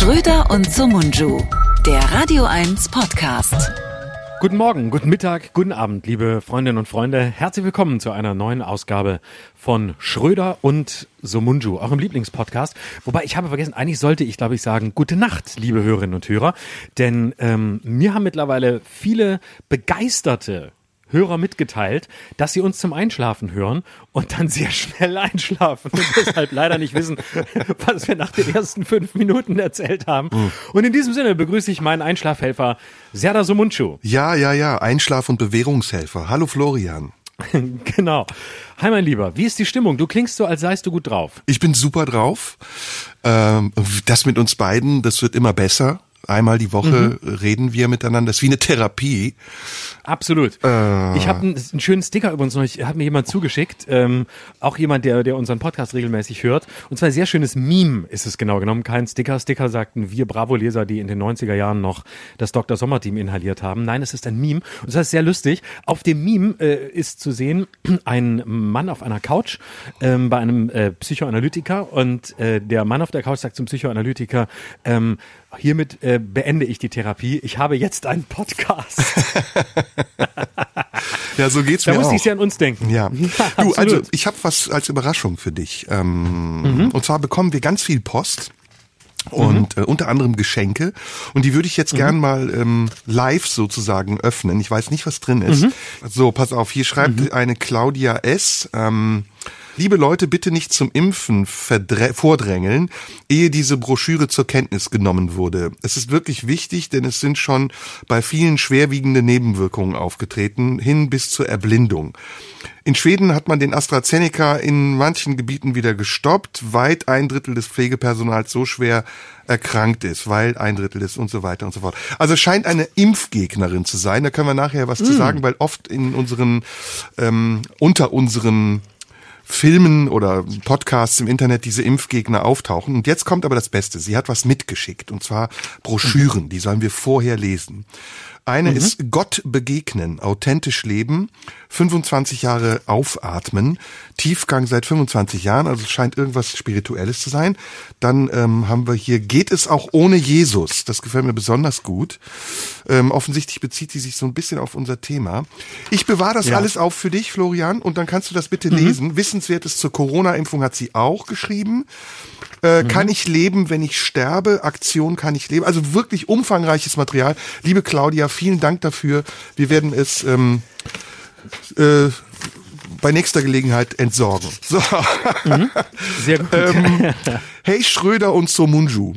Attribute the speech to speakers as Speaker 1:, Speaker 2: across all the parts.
Speaker 1: Schröder und Sumunju, der Radio 1 Podcast.
Speaker 2: Guten Morgen, guten Mittag, guten Abend, liebe Freundinnen und Freunde. Herzlich willkommen zu einer neuen Ausgabe von Schröder und Somunju, eurem Lieblingspodcast. Wobei ich habe vergessen, eigentlich sollte ich, glaube ich, sagen, gute Nacht, liebe Hörerinnen und Hörer. Denn ähm, mir haben mittlerweile viele begeisterte Hörer mitgeteilt, dass sie uns zum Einschlafen hören und dann sehr schnell einschlafen und deshalb leider nicht wissen, was wir nach den ersten fünf Minuten erzählt haben. Mhm. Und in diesem Sinne begrüße ich meinen Einschlafhelfer Serda Sumunchu.
Speaker 3: Ja, ja, ja, Einschlaf- und Bewährungshelfer. Hallo Florian.
Speaker 2: genau. Hi mein Lieber, wie ist die Stimmung? Du klingst so, als seist du gut drauf.
Speaker 3: Ich bin super drauf. Ähm, das mit uns beiden, das wird immer besser. Einmal die Woche mhm. reden wir miteinander. Das ist wie eine Therapie.
Speaker 2: Absolut. Äh. Ich habe einen, einen, schönen Sticker übrigens noch, hat mir jemand zugeschickt, ähm, auch jemand, der, der unseren Podcast regelmäßig hört. Und zwar ein sehr schönes Meme ist es genau genommen, kein Sticker. Sticker sagten wir Bravo-Leser, die in den 90er Jahren noch das Dr. Sommer-Team inhaliert haben. Nein, es ist ein Meme. Und das ist sehr lustig. Auf dem Meme äh, ist zu sehen ein Mann auf einer Couch ähm, bei einem äh, Psychoanalytiker und äh, der Mann auf der Couch sagt zum Psychoanalytiker, ähm, hiermit äh, beende ich die Therapie. Ich habe jetzt einen Podcast.
Speaker 3: ja, so geht's
Speaker 2: da
Speaker 3: mir.
Speaker 2: Da
Speaker 3: musste
Speaker 2: ich ja an uns denken.
Speaker 3: Ja. du, also ich habe was als Überraschung für dich. Ähm, mhm. Und zwar bekommen wir ganz viel Post und mhm. äh, unter anderem Geschenke und die würde ich jetzt mhm. gern mal ähm, live sozusagen öffnen. Ich weiß nicht, was drin ist. Mhm. So, pass auf, hier schreibt mhm. eine Claudia S. Ähm, Liebe Leute, bitte nicht zum Impfen vordrängeln, ehe diese Broschüre zur Kenntnis genommen wurde. Es ist wirklich wichtig, denn es sind schon bei vielen schwerwiegende Nebenwirkungen aufgetreten, hin bis zur Erblindung. In Schweden hat man den AstraZeneca in manchen Gebieten wieder gestoppt, weit ein Drittel des Pflegepersonals so schwer erkrankt ist, weil ein Drittel ist und so weiter und so fort. Also scheint eine Impfgegnerin zu sein. Da können wir nachher was mm. zu sagen, weil oft in unseren ähm, unter unseren Filmen oder Podcasts im Internet diese Impfgegner auftauchen. Und jetzt kommt aber das Beste. Sie hat was mitgeschickt, und zwar Broschüren, die sollen wir vorher lesen. Eine mhm. ist Gott begegnen, authentisch leben, 25 Jahre aufatmen, Tiefgang seit 25 Jahren, also es scheint irgendwas Spirituelles zu sein. Dann ähm, haben wir hier Geht es auch ohne Jesus? Das gefällt mir besonders gut. Ähm, offensichtlich bezieht sie sich so ein bisschen auf unser Thema. Ich bewahre das ja. alles auf für dich, Florian, und dann kannst du das bitte mhm. lesen. Wissenswertes zur Corona-Impfung hat sie auch geschrieben. Äh, mhm. Kann ich leben, wenn ich sterbe? Aktion kann ich leben. Also wirklich umfangreiches Material. Liebe Claudia, vielen Dank dafür. Wir werden es ähm, äh, bei nächster Gelegenheit entsorgen. So. Mhm. Sehr gut. ähm, hey Schröder und Somunju.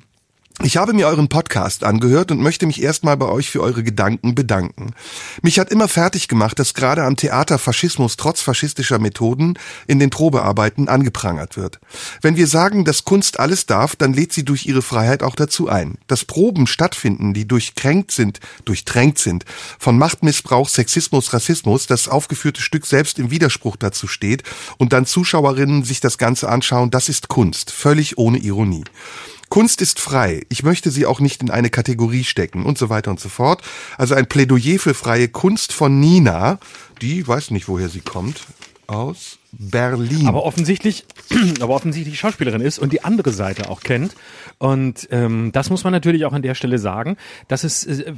Speaker 3: Ich habe mir euren Podcast angehört und möchte mich erstmal bei euch für eure Gedanken bedanken. Mich hat immer fertig gemacht, dass gerade am Theater Faschismus trotz faschistischer Methoden in den Probearbeiten angeprangert wird. Wenn wir sagen, dass Kunst alles darf, dann lädt sie durch ihre Freiheit auch dazu ein. Dass Proben stattfinden, die durchkränkt sind, durchtränkt sind, von Machtmissbrauch, Sexismus, Rassismus, das aufgeführte Stück selbst im Widerspruch dazu steht und dann Zuschauerinnen sich das Ganze anschauen, das ist Kunst, völlig ohne Ironie. Kunst ist frei. Ich möchte sie auch nicht in eine Kategorie stecken und so weiter und so fort. Also ein Plädoyer für freie Kunst von Nina, die weiß nicht, woher sie kommt, aus Berlin.
Speaker 2: Aber offensichtlich, aber offensichtlich Schauspielerin ist und die andere Seite auch kennt. Und ähm, das muss man natürlich auch an der Stelle sagen, dass es äh,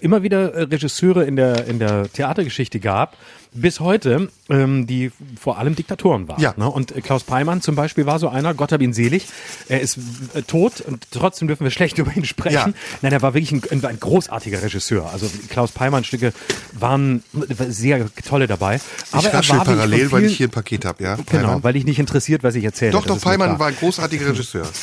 Speaker 2: immer wieder Regisseure in der in der Theatergeschichte gab, bis heute, ähm, die vor allem Diktatoren waren. Ja. Ne? Und äh, Klaus Peimann zum Beispiel war so einer, Gott hab ihn selig. Er ist äh, tot und trotzdem dürfen wir schlecht über ihn sprechen. Ja. Nein, er war wirklich ein, ein großartiger Regisseur. Also Klaus Peimann Stücke waren sehr tolle dabei.
Speaker 3: Aber ich war parallel, vielen, weil ich hier ein Paket habe, ja.
Speaker 2: Genau, weil ich nicht interessiert, was ich erzähle.
Speaker 3: Doch, doch, Peimann war ein großartiger Regisseur.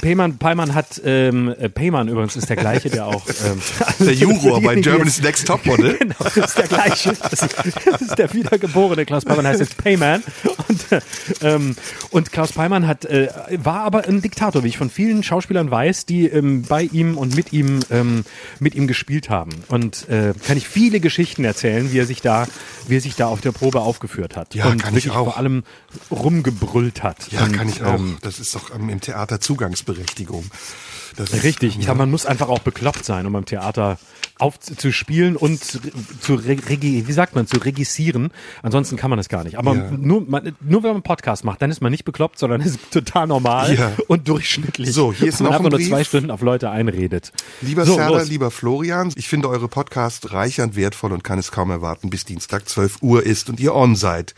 Speaker 2: Payman, Payman hat, ähm, äh, Payman übrigens ist der gleiche, der auch ähm,
Speaker 3: der Juror bei Germany's Next Topmodel. genau,
Speaker 2: das ist der gleiche. Das ist, das ist der wiedergeborene Klaus Payman, heißt jetzt Payman. Und, äh, ähm, und Klaus Payman hat, äh, war aber ein Diktator, wie ich von vielen Schauspielern weiß, die ähm, bei ihm und mit ihm ähm, mit ihm gespielt haben. Und äh, kann ich viele Geschichten erzählen, wie er sich da, wie er sich da auf der Probe aufgeführt hat.
Speaker 3: Ja,
Speaker 2: und
Speaker 3: kann ich auch.
Speaker 2: vor allem rumgebrüllt hat.
Speaker 3: Ja,
Speaker 2: und,
Speaker 3: kann ich auch. Ähm, das ist doch im Theater Zugangs Daseinsberechtigung.
Speaker 2: Das Richtig. Ich ja. sag, man muss einfach auch bekloppt sein, um beim Theater aufzuspielen und zu regi wie sagt man zu regissieren. Ansonsten kann man es gar nicht. Aber ja. nur, man, nur wenn man einen Podcast macht, dann ist man nicht bekloppt, sondern ist total normal ja. und durchschnittlich.
Speaker 3: So, hier ist noch man
Speaker 2: einfach nur zwei Stunden auf Leute einredet.
Speaker 3: Lieber so, Serda, lieber Florian, ich finde eure Podcast reichernd wertvoll und kann es kaum erwarten, bis Dienstag 12 Uhr ist und ihr on seid.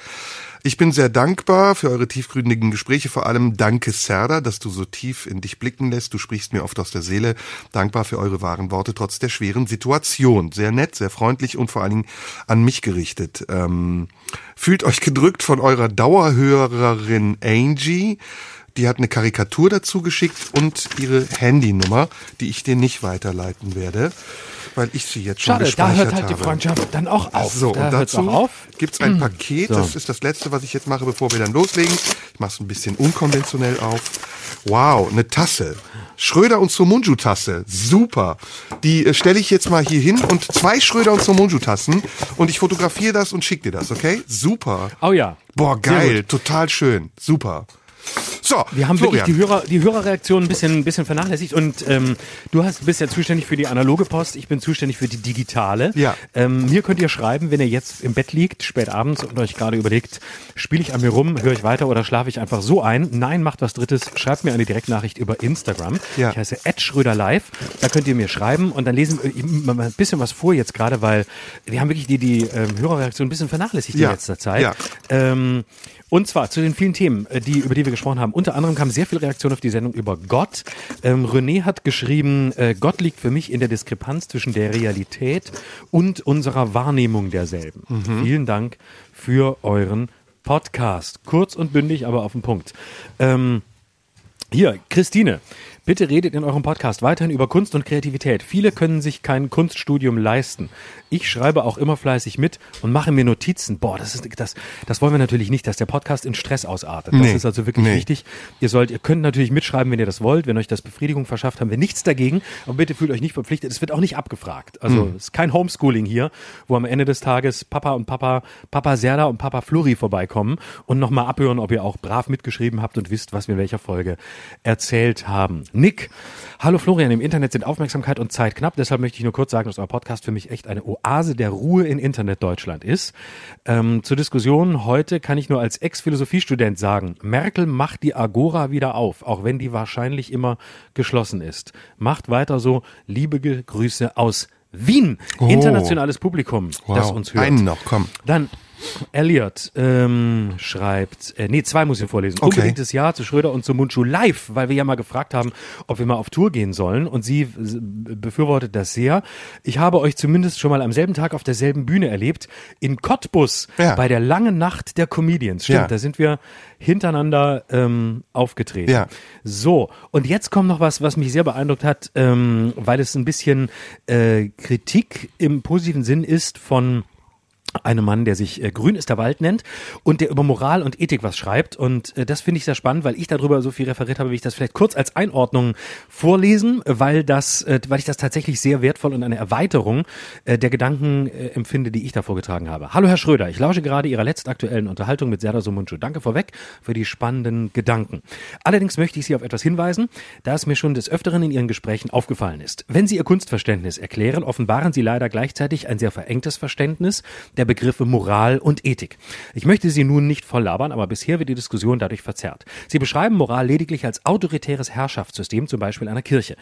Speaker 3: Ich bin sehr dankbar für eure tiefgründigen Gespräche, vor allem danke Serda, dass du so tief in dich blicken lässt. Du sprichst mir oft aus der Seele. Dankbar für eure wahren Worte trotz der schweren Situation. Sehr nett, sehr freundlich und vor allen Dingen an mich gerichtet. Ähm, fühlt euch gedrückt von eurer Dauerhörerin Angie. Die hat eine Karikatur dazu geschickt und ihre Handynummer, die ich dir nicht weiterleiten werde weil ich sie jetzt schon Schade, gespeichert
Speaker 2: da hört halt
Speaker 3: habe.
Speaker 2: die Freundschaft dann auch auf.
Speaker 3: So, da und dazu gibt's ein Paket, so. das ist das letzte, was ich jetzt mache, bevor wir dann loslegen. Ich mache es ein bisschen unkonventionell auf. Wow, eine Tasse. Schröder und Somunju Tasse. Super. Die äh, stelle ich jetzt mal hier hin und zwei Schröder und Somunju Tassen und ich fotografiere das und schicke dir das, okay? Super.
Speaker 2: Oh ja.
Speaker 3: Boah, geil, total schön. Super.
Speaker 2: So, wir haben Florian. wirklich die, Hörer, die Hörerreaktion ein bisschen, ein bisschen vernachlässigt und ähm, du hast, bist ja zuständig für die analoge Post, ich bin zuständig für die digitale.
Speaker 3: Ja.
Speaker 2: Ähm, mir könnt ihr schreiben, wenn ihr jetzt im Bett liegt, spät abends und euch gerade überlegt, spiele ich an mir rum, höre ich weiter oder schlafe ich einfach so ein? Nein, macht was Drittes, schreibt mir eine Direktnachricht über Instagram. Ja. Ich heiße Ed Schröder Live, da könnt ihr mir schreiben und dann lesen wir ein bisschen was vor jetzt gerade, weil wir haben wirklich die, die ähm, Hörerreaktion ein bisschen vernachlässigt ja. in letzter Zeit. Ja. Ähm, und zwar zu den vielen Themen, äh, die, über die wir gesprochen haben. Unter anderem kam sehr viel Reaktion auf die Sendung über Gott. Ähm, René hat geschrieben, äh, Gott liegt für mich in der Diskrepanz zwischen der Realität und unserer Wahrnehmung derselben. Mhm. Vielen Dank für euren Podcast. Kurz und bündig, aber auf den Punkt. Ähm, hier, Christine. Bitte redet in eurem Podcast weiterhin über Kunst und Kreativität. Viele können sich kein Kunststudium leisten. Ich schreibe auch immer fleißig mit und mache mir Notizen. Boah, das ist das, das wollen wir natürlich nicht, dass der Podcast in Stress ausartet. Das nee, ist also wirklich nee. wichtig. Ihr sollt, ihr könnt natürlich mitschreiben, wenn ihr das wollt. Wenn euch das Befriedigung verschafft, haben wir nichts dagegen. Aber bitte fühlt euch nicht verpflichtet. Es wird auch nicht abgefragt. Also mhm. es ist kein Homeschooling hier, wo am Ende des Tages Papa und Papa, Papa Serda und Papa Flori vorbeikommen und nochmal abhören, ob ihr auch brav mitgeschrieben habt und wisst, was wir in welcher Folge erzählt haben. Nick, hallo Florian, im Internet sind Aufmerksamkeit und Zeit knapp, deshalb möchte ich nur kurz sagen, dass euer Podcast für mich echt eine Oase der Ruhe in Internet Deutschland ist. Ähm, zur Diskussion heute kann ich nur als Ex-Philosophiestudent sagen, Merkel macht die Agora wieder auf, auch wenn die wahrscheinlich immer geschlossen ist. Macht weiter so, liebe Grüße aus Wien. Oh. Internationales Publikum, wow. das uns hört.
Speaker 3: Einen noch, komm.
Speaker 2: Dann Elliot ähm, schreibt, äh, nee, zwei muss ich vorlesen. Okay. Unbedingtes Ja zu Schröder und zu Mundschuh live, weil wir ja mal gefragt haben, ob wir mal auf Tour gehen sollen. Und sie befürwortet das sehr. Ich habe euch zumindest schon mal am selben Tag auf derselben Bühne erlebt, in Cottbus, ja. bei der langen Nacht der Comedians. Stimmt, ja. da sind wir hintereinander ähm, aufgetreten. Ja. So, und jetzt kommt noch was, was mich sehr beeindruckt hat, ähm, weil es ein bisschen äh, Kritik im positiven Sinn ist von einem Mann, der sich äh, Grün ist der Wald nennt und der über Moral und Ethik was schreibt. Und äh, das finde ich sehr spannend, weil ich darüber so viel referiert habe, wie ich das vielleicht kurz als Einordnung vorlesen, weil das, äh, weil ich das tatsächlich sehr wertvoll und eine Erweiterung äh, der Gedanken äh, empfinde, die ich da vorgetragen habe. Hallo Herr Schröder, ich lausche gerade Ihrer letztaktuellen Unterhaltung mit Serdar Somuncu. Danke vorweg für die spannenden Gedanken. Allerdings möchte ich Sie auf etwas hinweisen, da es mir schon des Öfteren in Ihren Gesprächen aufgefallen ist. Wenn Sie Ihr Kunstverständnis erklären, offenbaren Sie leider gleichzeitig ein sehr verengtes Verständnis der Begriffe Moral und Ethik. Ich möchte Sie nun nicht voll labern, aber bisher wird die Diskussion dadurch verzerrt. Sie beschreiben Moral lediglich als autoritäres Herrschaftssystem, zum Beispiel einer Kirche.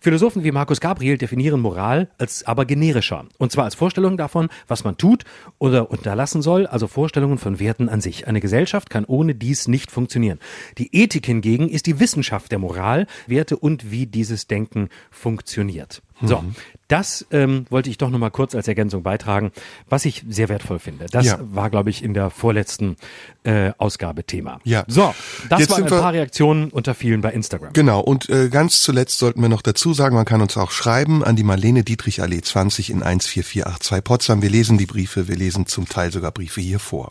Speaker 2: Philosophen wie Markus Gabriel definieren Moral als aber generischer. Und zwar als Vorstellung davon, was man tut oder unterlassen soll, also Vorstellungen von Werten an sich. Eine Gesellschaft kann ohne dies nicht funktionieren. Die Ethik hingegen ist die Wissenschaft der Moral, Werte und wie dieses Denken funktioniert. So, mhm. das ähm, wollte ich doch noch mal kurz als Ergänzung beitragen, was ich sehr wertvoll finde. Das ja. war, glaube ich, in der vorletzten äh, Ausgabe Thema.
Speaker 3: Ja.
Speaker 2: So, das Jetzt waren ein paar Reaktionen unter vielen bei Instagram.
Speaker 3: Genau, und äh, ganz zuletzt sollten wir noch dazu sagen, man kann uns auch schreiben an die Marlene Dietrich Allee 20 in 14482 Potsdam. Wir lesen die Briefe, wir lesen zum Teil sogar Briefe hier vor.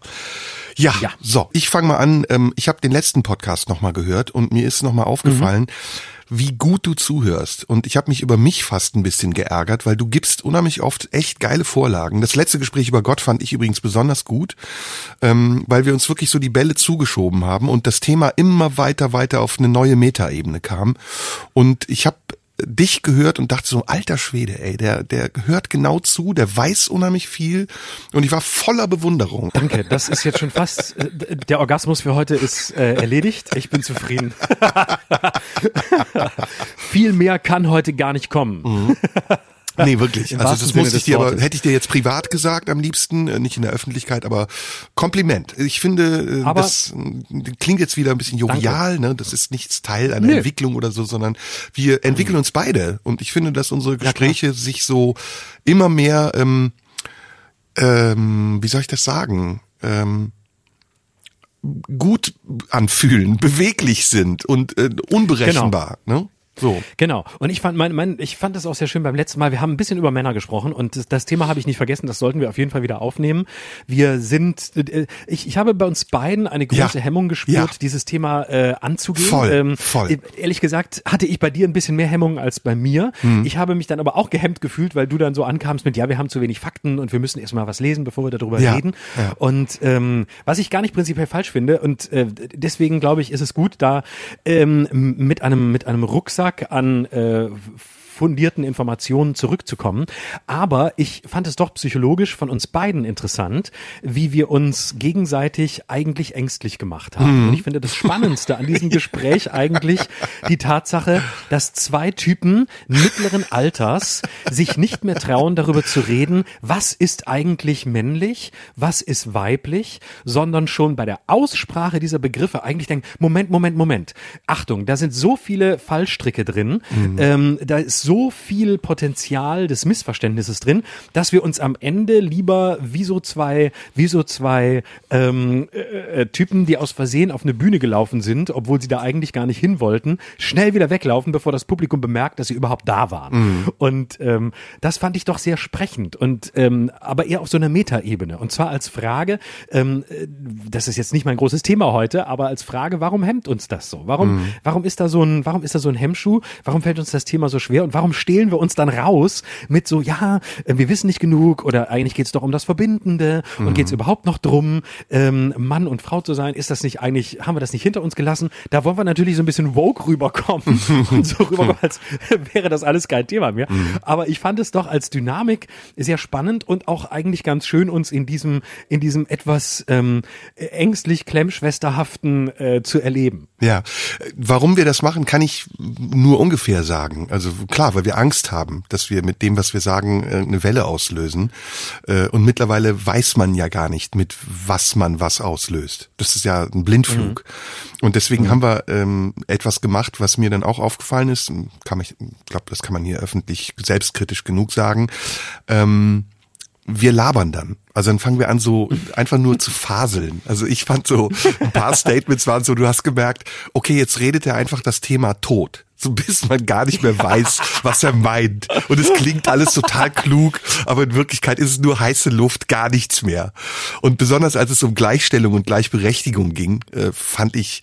Speaker 3: Ja, ja. so, ich fange mal an. Ähm, ich habe den letzten Podcast nochmal gehört und mir ist nochmal aufgefallen, mhm wie gut du zuhörst. Und ich habe mich über mich fast ein bisschen geärgert, weil du gibst unheimlich oft echt geile Vorlagen. Das letzte Gespräch über Gott fand ich übrigens besonders gut, ähm, weil wir uns wirklich so die Bälle zugeschoben haben und das Thema immer weiter, weiter auf eine neue Metaebene kam. Und ich habe dich gehört und dachte so, alter Schwede, ey, der, der hört genau zu, der weiß unheimlich viel und ich war voller Bewunderung.
Speaker 2: Danke, das ist jetzt schon fast, äh, der Orgasmus für heute ist äh, erledigt, ich bin zufrieden. viel mehr kann heute gar nicht kommen. Mhm.
Speaker 3: Nee, wirklich. also das musste ich dir aber, hätte ich dir jetzt privat gesagt am liebsten, äh, nicht in der Öffentlichkeit, aber Kompliment. Ich finde, äh, aber das äh, klingt jetzt wieder ein bisschen jovial, ne? Das ist nichts Teil einer nee. Entwicklung oder so, sondern wir entwickeln uns beide. Und ich finde, dass unsere Gespräche ja, sich so immer mehr, ähm, ähm, wie soll ich das sagen? Ähm, gut anfühlen, beweglich sind und äh, unberechenbar. Genau. Ne?
Speaker 2: So. Genau. Und ich fand, mein, mein, ich fand das auch sehr schön beim letzten Mal. Wir haben ein bisschen über Männer gesprochen und das, das Thema habe ich nicht vergessen. Das sollten wir auf jeden Fall wieder aufnehmen. Wir sind, äh, ich, ich habe bei uns beiden eine große ja. Hemmung gespürt, ja. dieses Thema äh, anzugehen.
Speaker 3: Voll, ähm, voll.
Speaker 2: Äh, ehrlich gesagt hatte ich bei dir ein bisschen mehr Hemmung als bei mir. Mhm. Ich habe mich dann aber auch gehemmt gefühlt, weil du dann so ankamst mit, ja, wir haben zu wenig Fakten und wir müssen erstmal was lesen, bevor wir darüber ja. reden. Ja. Und ähm, was ich gar nicht prinzipiell falsch finde und äh, deswegen glaube ich, ist es gut, da ähm, mit einem mit einem Rucksack Rucksack an äh, fundierten Informationen zurückzukommen. Aber ich fand es doch psychologisch von uns beiden interessant, wie wir uns gegenseitig eigentlich ängstlich gemacht haben. Mhm. Und ich finde das Spannendste an diesem Gespräch eigentlich die Tatsache, dass zwei Typen mittleren Alters sich nicht mehr trauen, darüber zu reden, was ist eigentlich männlich, was ist weiblich, sondern schon bei der Aussprache dieser Begriffe eigentlich denken, Moment, Moment, Moment. Achtung, da sind so viele Fallstricke drin, mhm. ähm, da ist so viel Potenzial des Missverständnisses drin, dass wir uns am Ende lieber wie so zwei, wie so zwei ähm, äh, äh, Typen, die aus Versehen auf eine Bühne gelaufen sind, obwohl sie da eigentlich gar nicht hin wollten, schnell wieder weglaufen, bevor das Publikum bemerkt, dass sie überhaupt da waren. Mhm. Und ähm, das fand ich doch sehr sprechend und ähm, aber eher auf so einer Metaebene. Und zwar als Frage, ähm, äh, das ist jetzt nicht mein großes Thema heute, aber als Frage, warum hemmt uns das so? Warum, mhm. warum ist da so ein, warum ist da so ein Hemmschuh? Warum fällt uns das Thema so schwer? Und warum stehlen wir uns dann raus mit so, ja, äh, wir wissen nicht genug oder eigentlich geht es doch um das Verbindende mhm. und geht es überhaupt noch drum, ähm, Mann und Frau zu sein? Ist das nicht eigentlich, haben wir das nicht hinter uns gelassen? Da wollen wir natürlich so ein bisschen woke rüberkommen und so rüberkommen, als wäre das alles kein Thema mehr. Mhm. Aber ich fand es doch als Dynamik sehr spannend und auch eigentlich ganz schön, uns in diesem, in diesem etwas ähm, ängstlich klemmschwesterhaften äh, zu erleben.
Speaker 3: Ja, warum wir das machen, kann ich nur ungefähr sagen. Also klar, weil wir Angst haben, dass wir mit dem, was wir sagen, äh, eine Welle auslösen. Äh, und mittlerweile weiß man ja gar nicht, mit was man was auslöst. Das ist ja ein Blindflug. Mhm. Und deswegen mhm. haben wir ähm, etwas gemacht, was mir dann auch aufgefallen ist. Kann ich glaube, das kann man hier öffentlich selbstkritisch genug sagen. Ähm, wir labern dann. Also dann fangen wir an, so einfach nur zu faseln. Also ich fand so, ein paar Statements waren so, du hast gemerkt, okay, jetzt redet er einfach das Thema Tod. So bis man gar nicht mehr weiß, was er meint. Und es klingt alles total klug, aber in Wirklichkeit ist es nur heiße Luft, gar nichts mehr. Und besonders als es um Gleichstellung und Gleichberechtigung ging, äh, fand ich,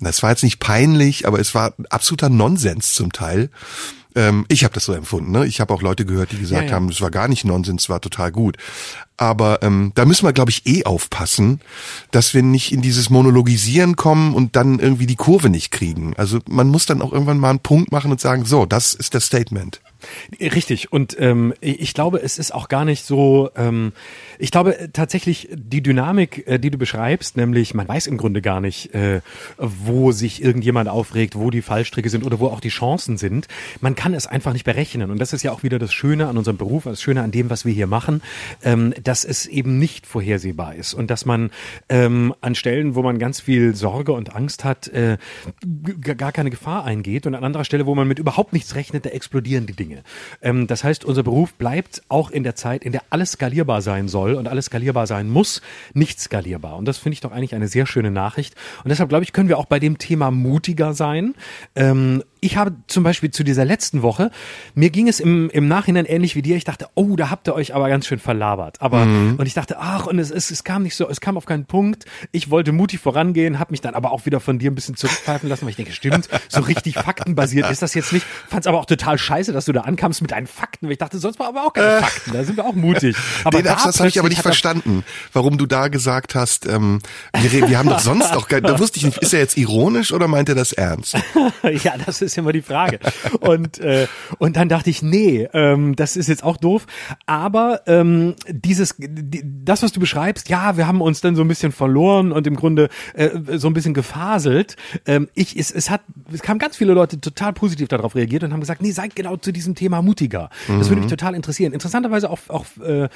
Speaker 3: das war jetzt nicht peinlich, aber es war absoluter Nonsens zum Teil. Ähm, ich habe das so empfunden. Ne? Ich habe auch Leute gehört, die gesagt ja, ja. haben, es war gar nicht Nonsens, es war total gut. Aber ähm, da müssen wir, glaube ich, eh aufpassen, dass wir nicht in dieses Monologisieren kommen und dann irgendwie die Kurve nicht kriegen. Also man muss dann auch irgendwann mal einen Punkt machen und sagen, so, das ist das Statement.
Speaker 2: Richtig. Und ähm, ich glaube, es ist auch gar nicht so. Ähm, ich glaube äh, tatsächlich die Dynamik, äh, die du beschreibst, nämlich man weiß im Grunde gar nicht, äh, wo sich irgendjemand aufregt, wo die Fallstricke sind oder wo auch die Chancen sind. Man kann es einfach nicht berechnen. Und das ist ja auch wieder das Schöne an unserem Beruf, das Schöne an dem, was wir hier machen, ähm, dass es eben nicht vorhersehbar ist und dass man ähm, an Stellen, wo man ganz viel Sorge und Angst hat, äh, gar keine Gefahr eingeht und an anderer Stelle, wo man mit überhaupt nichts rechnet, da explodieren die Dinge. Dinge. Ähm, das heißt, unser Beruf bleibt auch in der Zeit, in der alles skalierbar sein soll und alles skalierbar sein muss, nicht skalierbar. Und das finde ich doch eigentlich eine sehr schöne Nachricht. Und deshalb glaube ich, können wir auch bei dem Thema mutiger sein. Ähm, ich habe zum Beispiel zu dieser letzten Woche, mir ging es im, im Nachhinein ähnlich wie dir. Ich dachte, oh, da habt ihr euch aber ganz schön verlabert. Aber mhm. und ich dachte, ach, und es, es, es kam nicht so, es kam auf keinen Punkt. Ich wollte mutig vorangehen, habe mich dann aber auch wieder von dir ein bisschen zurückpfeifen lassen, weil ich denke, stimmt, so richtig faktenbasiert ist das jetzt nicht. Fand's aber auch total scheiße, dass du da ankamst mit deinen Fakten. Ich dachte, sonst war aber auch keine äh. Fakten. Da sind wir auch mutig.
Speaker 3: Aber nee, das, das habe ich aber nicht verstanden, warum du da gesagt hast, ähm, wir, wir haben doch sonst doch, da wusste ich nicht, ist er jetzt ironisch oder meint er das ernst?
Speaker 2: ja, das ist immer die Frage. Und, äh, und dann dachte ich, nee, ähm, das ist jetzt auch doof. Aber ähm, dieses, die, das, was du beschreibst, ja, wir haben uns dann so ein bisschen verloren und im Grunde äh, so ein bisschen gefaselt. Ähm, ich, es, es hat, es kamen ganz viele Leute total positiv darauf reagiert und haben gesagt, nee, seid genau zu diesem Thema mutiger. Mhm. Das würde mich mhm. total interessieren. Interessanterweise auch, auch äh,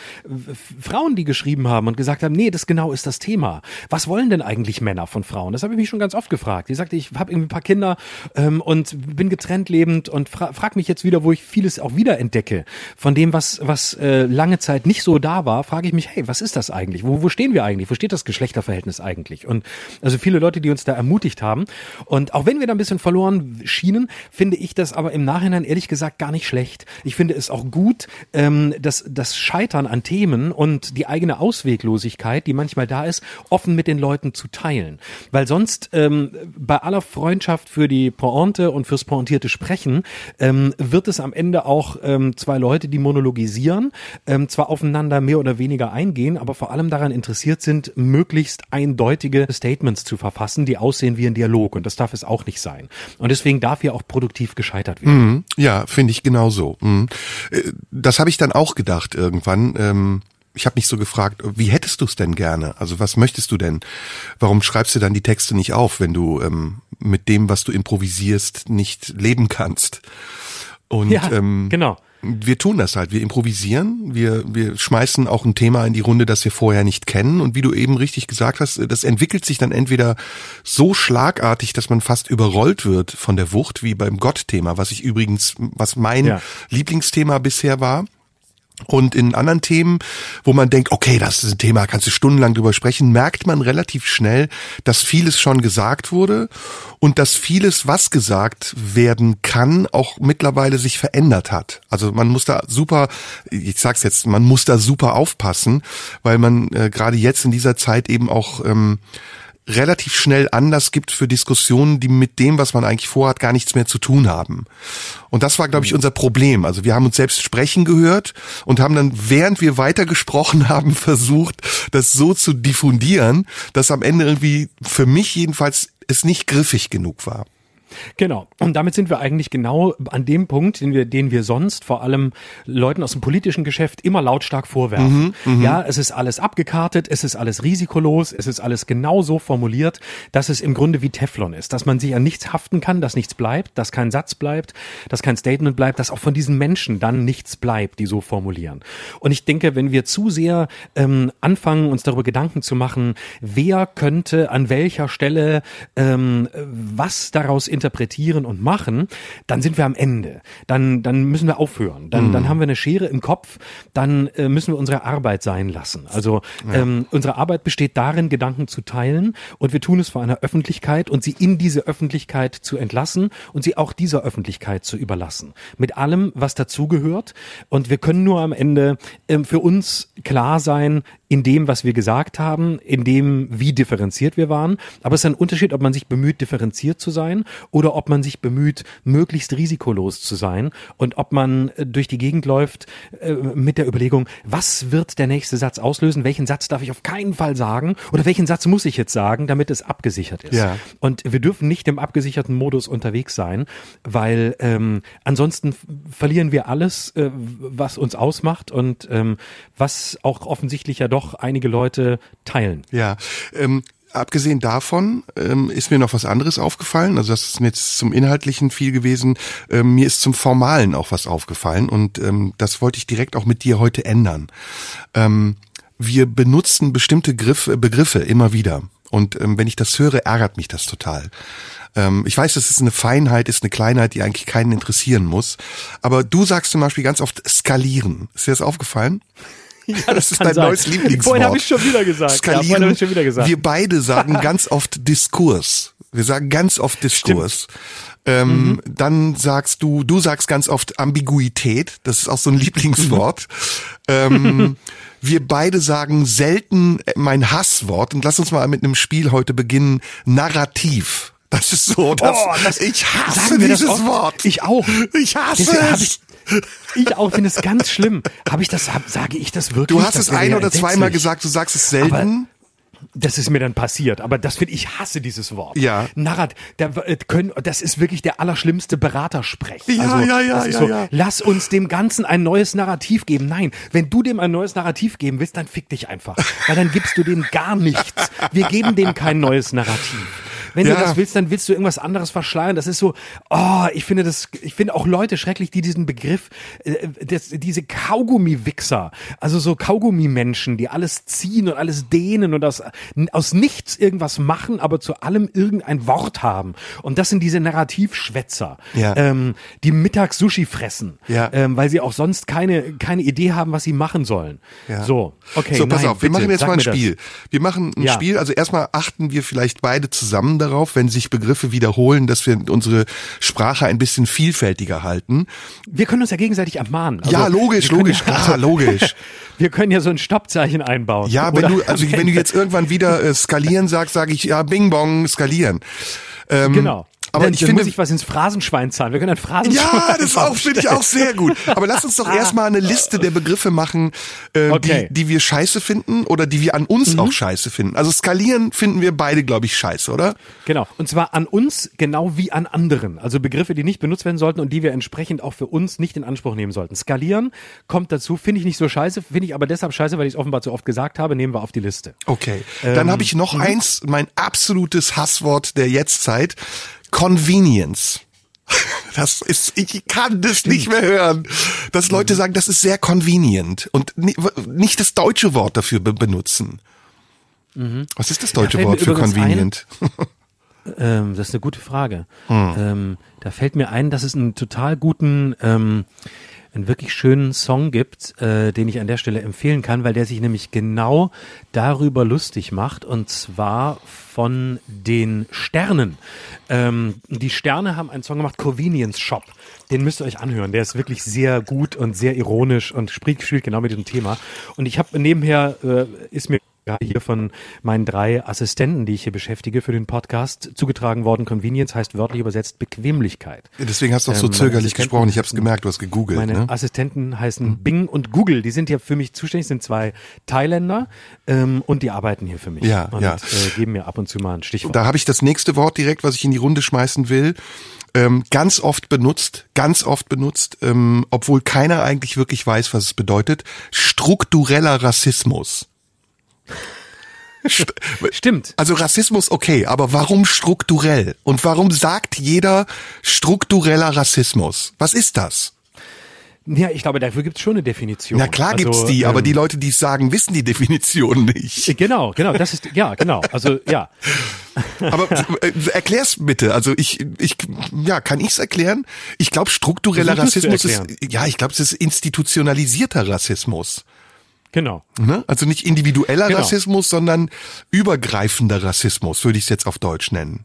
Speaker 2: Frauen, die geschrieben haben und gesagt haben, nee, das genau ist das Thema. Was wollen denn eigentlich Männer von Frauen? Das habe ich mich schon ganz oft gefragt. Die sagte, ich habe irgendwie ein paar Kinder ähm, und bin getrennt lebend und fra frag mich jetzt wieder, wo ich vieles auch wieder entdecke. Von dem, was, was äh, lange Zeit nicht so da war, frage ich mich, hey, was ist das eigentlich? Wo, wo stehen wir eigentlich? Wo steht das Geschlechterverhältnis eigentlich? Und also viele Leute, die uns da ermutigt haben. Und auch wenn wir da ein bisschen verloren schienen, finde ich das aber im Nachhinein ehrlich gesagt gar nicht schlecht. Ich finde es auch gut, ähm, dass das Scheitern an Themen und die eigene Ausweglosigkeit, die manchmal da ist, offen mit den Leuten zu teilen. Weil sonst ähm, bei aller Freundschaft für die Pointe und fürs pointierte Sprechen ähm, wird es am Ende auch ähm, zwei Leute, die monologisieren, ähm, zwar aufeinander mehr oder weniger eingehen, aber vor allem daran interessiert sind, möglichst eindeutige Statements zu verfassen, die aussehen wie ein Dialog. Und das darf es auch nicht sein. Und deswegen darf hier auch produktiv gescheitert werden.
Speaker 3: Mhm. Ja, finde ich genauso. Mhm. Äh, das habe ich dann auch gedacht irgendwann. Ähm ich habe mich so gefragt, wie hättest du es denn gerne? Also was möchtest du denn? Warum schreibst du dann die Texte nicht auf, wenn du ähm, mit dem, was du improvisierst, nicht leben kannst?
Speaker 2: Und ja, ähm, genau.
Speaker 3: Wir tun das halt. Wir improvisieren. Wir, wir schmeißen auch ein Thema in die Runde, das wir vorher nicht kennen. Und wie du eben richtig gesagt hast, das entwickelt sich dann entweder so schlagartig, dass man fast überrollt wird von der Wucht, wie beim Gott-Thema, was ich übrigens, was mein ja. Lieblingsthema bisher war. Und in anderen Themen, wo man denkt, okay, das ist ein Thema, kannst du stundenlang drüber sprechen, merkt man relativ schnell, dass vieles schon gesagt wurde und dass vieles, was gesagt werden kann, auch mittlerweile sich verändert hat. Also man muss da super, ich sag's jetzt, man muss da super aufpassen, weil man äh, gerade jetzt in dieser Zeit eben auch ähm, relativ schnell Anlass gibt für Diskussionen, die mit dem, was man eigentlich vorhat, gar nichts mehr zu tun haben. Und das war, glaube ich, unser Problem. Also wir haben uns selbst sprechen gehört und haben dann, während wir weiter gesprochen haben, versucht, das so zu diffundieren, dass am Ende irgendwie für mich jedenfalls es nicht griffig genug war.
Speaker 2: Genau. Und damit sind wir eigentlich genau an dem Punkt, den wir, den wir sonst vor allem Leuten aus dem politischen Geschäft immer lautstark vorwerfen. Mhm, mhm, ja, es ist alles abgekartet, es ist alles risikolos, es ist alles genau so formuliert, dass es im Grunde wie Teflon ist, dass man sich an nichts haften kann, dass nichts bleibt, dass kein Satz bleibt, dass kein Statement bleibt, dass auch von diesen Menschen dann nichts bleibt, die so formulieren. Und ich denke, wenn wir zu sehr ähm, anfangen, uns darüber Gedanken zu machen, wer könnte an welcher Stelle ähm, was daraus interpretieren und machen, dann sind wir am Ende. Dann, dann müssen wir aufhören. Dann, mhm. dann haben wir eine Schere im Kopf. Dann äh, müssen wir unsere Arbeit sein lassen. Also ja. ähm, unsere Arbeit besteht darin, Gedanken zu teilen und wir tun es vor einer Öffentlichkeit und sie in diese Öffentlichkeit zu entlassen und sie auch dieser Öffentlichkeit zu überlassen. Mit allem, was dazugehört. Und wir können nur am Ende ähm, für uns klar sein, in dem, was wir gesagt haben, in dem, wie differenziert wir waren. Aber es ist ein Unterschied, ob man sich bemüht, differenziert zu sein oder ob man sich bemüht, möglichst risikolos zu sein und ob man äh, durch die Gegend läuft äh, mit der Überlegung, was wird der nächste Satz auslösen? Welchen Satz darf ich auf keinen Fall sagen? Oder welchen Satz muss ich jetzt sagen, damit es abgesichert ist? Ja. Und wir dürfen nicht im abgesicherten Modus unterwegs sein, weil ähm, ansonsten verlieren wir alles, äh, was uns ausmacht und ähm, was auch offensichtlich ja doch doch einige Leute teilen.
Speaker 3: Ja, ähm, abgesehen davon ähm, ist mir noch was anderes aufgefallen. Also das ist mir jetzt zum Inhaltlichen viel gewesen. Ähm, mir ist zum Formalen auch was aufgefallen und ähm, das wollte ich direkt auch mit dir heute ändern. Ähm, wir benutzen bestimmte Griff, Begriffe immer wieder und ähm, wenn ich das höre, ärgert mich das total. Ähm, ich weiß, das ist eine Feinheit, ist eine Kleinheit, die eigentlich keinen interessieren muss. Aber du sagst zum Beispiel ganz oft skalieren. Ist dir das aufgefallen?
Speaker 2: Ja,
Speaker 3: das, ist dein
Speaker 2: sein.
Speaker 3: neues Lieblingswort.
Speaker 2: Vorhin habe ich schon wieder gesagt.
Speaker 3: Skalieren.
Speaker 2: Ja, vorhin ich schon wieder gesagt.
Speaker 3: Wir beide sagen ganz oft Diskurs. Wir sagen ganz oft Diskurs. Ähm, mhm. Dann sagst du, du sagst ganz oft Ambiguität. Das ist auch so ein Lieblingswort. ähm, wir beide sagen selten mein Hasswort. Und lass uns mal mit einem Spiel heute beginnen. Narrativ. Das ist so, das,
Speaker 2: oh, das
Speaker 3: ich hasse dieses Wort.
Speaker 2: Ich auch.
Speaker 3: Ich hasse
Speaker 2: hab
Speaker 3: es.
Speaker 2: Ich, auch finde es ganz schlimm. Habe ich das, sage ich das wirklich?
Speaker 3: Du hast es ein oder zweimal gesagt, du sagst es selten.
Speaker 2: Das ist mir dann passiert, aber das finde ich hasse dieses Wort.
Speaker 3: Ja.
Speaker 2: Narrat, da, äh, können, das ist wirklich der allerschlimmste Beratersprech.
Speaker 3: Ja,
Speaker 2: also,
Speaker 3: ja, ja, ja,
Speaker 2: so,
Speaker 3: ja.
Speaker 2: Lass uns dem Ganzen ein neues Narrativ geben. Nein, wenn du dem ein neues Narrativ geben willst, dann fick dich einfach, weil dann gibst du dem gar nichts. Wir geben dem kein neues Narrativ. Wenn
Speaker 3: Ja.
Speaker 2: du das willst, dann willst du irgendwas anderes verschleiern. Das ist so, oh, ich finde das, ich finde auch Leute schrecklich, die diesen Begriff, äh, das, diese Kaugummi-Wichser, also so Kaugummi-Menschen, die alles ziehen und alles dehnen und aus, aus nichts irgendwas machen, aber zu allem irgendein Wort haben. Und das sind diese Narrativschwätzer,
Speaker 3: Ja.
Speaker 2: ähm, die mittags Sushi fressen,
Speaker 3: Ja.
Speaker 2: ähm, weil sie auch sonst keine, keine Idee haben, was sie machen sollen.
Speaker 3: Ja.
Speaker 2: So, okay.
Speaker 3: So, pass
Speaker 2: nein,
Speaker 3: auf, wir
Speaker 2: bitte,
Speaker 3: machen jetzt mal ein
Speaker 2: mir das.
Speaker 3: Spiel. Wir machen ein. Spiel, also erstmal achten wir vielleicht beide zusammen darauf, wenn sich Begriffe wiederholen, dass wir unsere Sprache ein bisschen vielfältiger halten.
Speaker 2: Wir können uns ja gegenseitig ermahnen. Also,
Speaker 3: ja, logisch, logisch,
Speaker 2: ja-
Speaker 3: klar, logisch.
Speaker 2: Wir können ja so ein Stoppzeichen einbauen.
Speaker 3: Ja, wenn du, also wenn du jetzt irgendwann wieder äh, skalieren sagst, sage ich ja Bing Bong skalieren. Ähm,
Speaker 2: Genau.
Speaker 3: Aber
Speaker 2: dann,
Speaker 3: ich finde,
Speaker 2: muss ich was ins Phrasenschwein zahlen. Wir können ein Phrasenschwein.
Speaker 3: ja, das auch finde ich auch sehr gut. Aber lass uns doch erstmal eine Liste der Begriffe machen, äh,
Speaker 2: Okay. Mhm.
Speaker 3: die, die wir scheiße finden oder die wir an uns auch scheiße finden. Also skalieren finden wir beide, glaube ich, scheiße, oder?
Speaker 2: Genau. Und zwar an uns genau wie an anderen. Also Begriffe, die nicht benutzt werden sollten und die wir entsprechend auch für uns nicht in Anspruch nehmen sollten. Skalieren kommt dazu, finde ich nicht so scheiße, finde ich aber deshalb scheiße, weil ich es offenbar zu oft gesagt habe, nehmen wir auf die Liste.
Speaker 3: Okay.
Speaker 2: Ähm,
Speaker 3: Dann habe ich noch
Speaker 2: mhm.
Speaker 3: eins, mein absolutes Hasswort der Jetztzeit. Convenience. Das ist, ich kann das nicht mehr hören. Dass Leute
Speaker 2: Mhm.
Speaker 3: sagen, das ist sehr convenient und ni- nicht das deutsche Wort dafür be benutzen. Was ist das deutsche
Speaker 2: Mhm. fällt
Speaker 3: Wort für convenient?
Speaker 2: Ähm, das ist eine gute Frage.
Speaker 3: Hm.
Speaker 2: Ähm, da fällt mir ein, dass es einen total guten, ähm, einen wirklich schönen Song gibt, äh, den ich an der Stelle empfehlen kann, weil der sich nämlich genau darüber lustig macht und zwar von den Sternen. Ähm, die Sterne haben einen Song gemacht, Convenience Shop. Den müsst ihr euch anhören. Der ist wirklich sehr gut und sehr ironisch und spielt, genau mit diesem Thema. Und ich habe nebenher, äh, ist mir gerade hier von meinen drei Assistenten, die ich hier beschäftige für den Podcast, zugetragen worden. Convenience heißt wörtlich übersetzt Bequemlichkeit.
Speaker 3: Deswegen hast du auch so
Speaker 2: Ähm,
Speaker 3: zögerlich gesprochen. Ich habe es gemerkt, du hast gegoogelt.
Speaker 2: Meine
Speaker 3: Ne?
Speaker 2: Assistenten heißen Bing und Google. Die sind ja für mich zuständig, sind zwei Thailänder ähm, und die arbeiten hier für mich
Speaker 3: Ja,
Speaker 2: und
Speaker 3: ja.
Speaker 2: Äh, geben mir ab und zu mal ein Stichwort.
Speaker 3: Da habe ich das nächste Wort direkt, was ich in die Runde schmeißen will. Ähm, ganz oft benutzt, ganz oft benutzt, ähm, obwohl keiner eigentlich wirklich weiß, was es bedeutet. Struktureller Rassismus. St
Speaker 2: Stimmt.
Speaker 3: also Rassismus okay, aber warum strukturell? Und warum sagt jeder struktureller Rassismus? Was ist das?
Speaker 2: Ja, ich glaube, dafür gibt es schon eine Definition.
Speaker 3: Na klar
Speaker 2: Also,
Speaker 3: gibt's die, aber
Speaker 2: ähm,
Speaker 3: die Leute, die es sagen, wissen die Definition nicht.
Speaker 2: Genau, genau, das ist, ja, genau. Also, ja.
Speaker 3: Aber äh, erklär's bitte. Also ich, ich, ja, kann ich's erklären? Ich glaube, struktureller Rassismus ist, ja, ich glaube, es ist institutionalisierter Rassismus.
Speaker 2: Genau.
Speaker 3: Ne? Also nicht individueller
Speaker 2: Genau.
Speaker 3: Rassismus, sondern übergreifender Rassismus, würde ich es jetzt auf Deutsch nennen.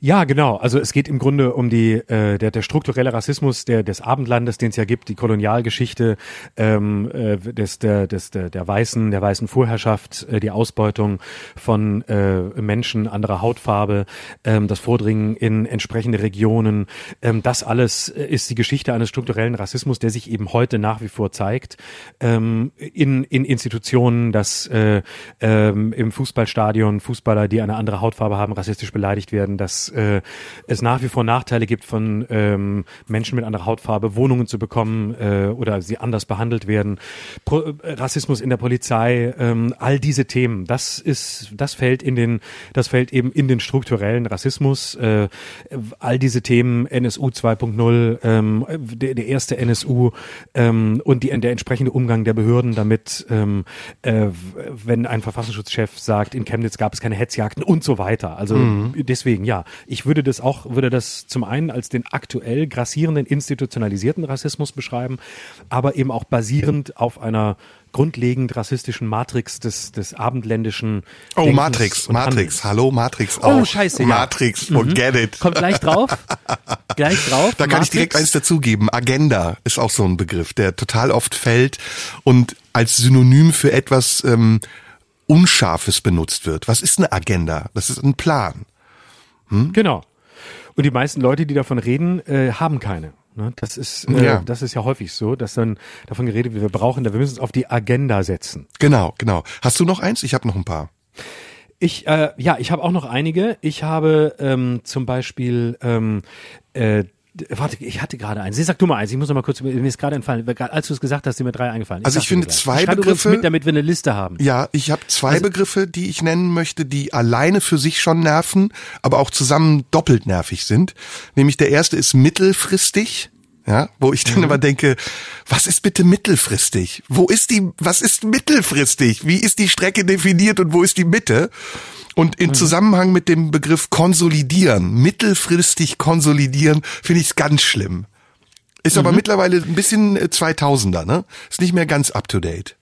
Speaker 2: Ja, genau. Also es geht im Grunde um die äh, der, der strukturelle Rassismus der, des Abendlandes, den es ja gibt, die Kolonialgeschichte ähm, äh, des, der, des, der, der weißen der weißen Vorherrschaft, äh, die Ausbeutung von äh, Menschen anderer Hautfarbe, ähm, das Vordringen in entsprechende Regionen. Ähm, das alles äh, ist die Geschichte eines strukturellen Rassismus, der sich eben heute nach wie vor zeigt ähm, in in Institutionen, dass äh, ähm, im Fußballstadion Fußballer, die eine andere Hautfarbe haben, rassistisch beleidigt werden, dass äh, es nach wie vor Nachteile gibt von ähm, Menschen mit anderer Hautfarbe, Wohnungen zu bekommen äh, oder sie anders behandelt werden, Pro äh, Rassismus in der Polizei, ähm, all diese Themen, das ist, das fällt in den, das fällt eben in den strukturellen Rassismus. Äh, all diese Themen NSU 2.0, ähm, der, der erste NSU ähm, und die, der entsprechende Umgang der Behörden damit, ähm, äh, wenn ein Verfassungsschutzchef sagt, in Chemnitz gab es keine Hetzjagden und so weiter. Also deswegen, ja, Ich würde das auch, würde das zum einen als den aktuell grassierenden institutionalisierten Rassismus beschreiben, aber eben auch basierend auf einer grundlegend rassistischen Matrix des, des abendländischen.
Speaker 3: Oh, Denkens Matrix, Matrix, Handelns. hallo, Matrix
Speaker 2: auch. Oh, scheiße, ja.
Speaker 3: Matrix, forget mhm. it.
Speaker 2: Kommt gleich drauf. gleich drauf.
Speaker 3: Da kann Matrix. ich direkt eins dazugeben. Agenda ist auch so ein Begriff, der total oft fällt und als Synonym für etwas ähm, Unscharfes benutzt wird. Was ist eine Agenda? Das ist ein Plan.
Speaker 2: Hm? Genau. Und die meisten Leute, die davon reden, äh, haben keine. Ne? Das ist, äh, ja. das ist ja häufig so, dass dann davon geredet wird, wir brauchen, wir müssen es auf die Agenda setzen.
Speaker 3: Genau, genau. Hast du noch eins? Ich habe noch ein paar.
Speaker 2: Ich, äh, ja, ich habe auch noch einige. Ich habe ähm, zum Beispiel ähm, äh, Warte, ich hatte gerade eins. Sag du mal eins. Ich muss noch mal kurz, mir ist gerade entfallen. Als du es gesagt hast, sind mir drei eingefallen.
Speaker 3: Ich also ich finde zwei Begriffe.
Speaker 2: mit, damit wir eine Liste haben.
Speaker 3: Ja, ich habe zwei also, Begriffe, die ich nennen möchte, die alleine für sich schon nerven, aber auch zusammen doppelt nervig sind. Nämlich der erste ist mittelfristig. Ja, wo ich dann mhm. immer denke, was ist bitte mittelfristig? Wo ist die, was ist mittelfristig? Wie ist die Strecke definiert und wo ist die Mitte? Und in mhm. Zusammenhang mit dem Begriff konsolidieren, mittelfristig konsolidieren, finde ich es ganz schlimm. Ist mhm. aber mittlerweile ein bisschen 2000er, äh, ne? Ist nicht mehr ganz up to date.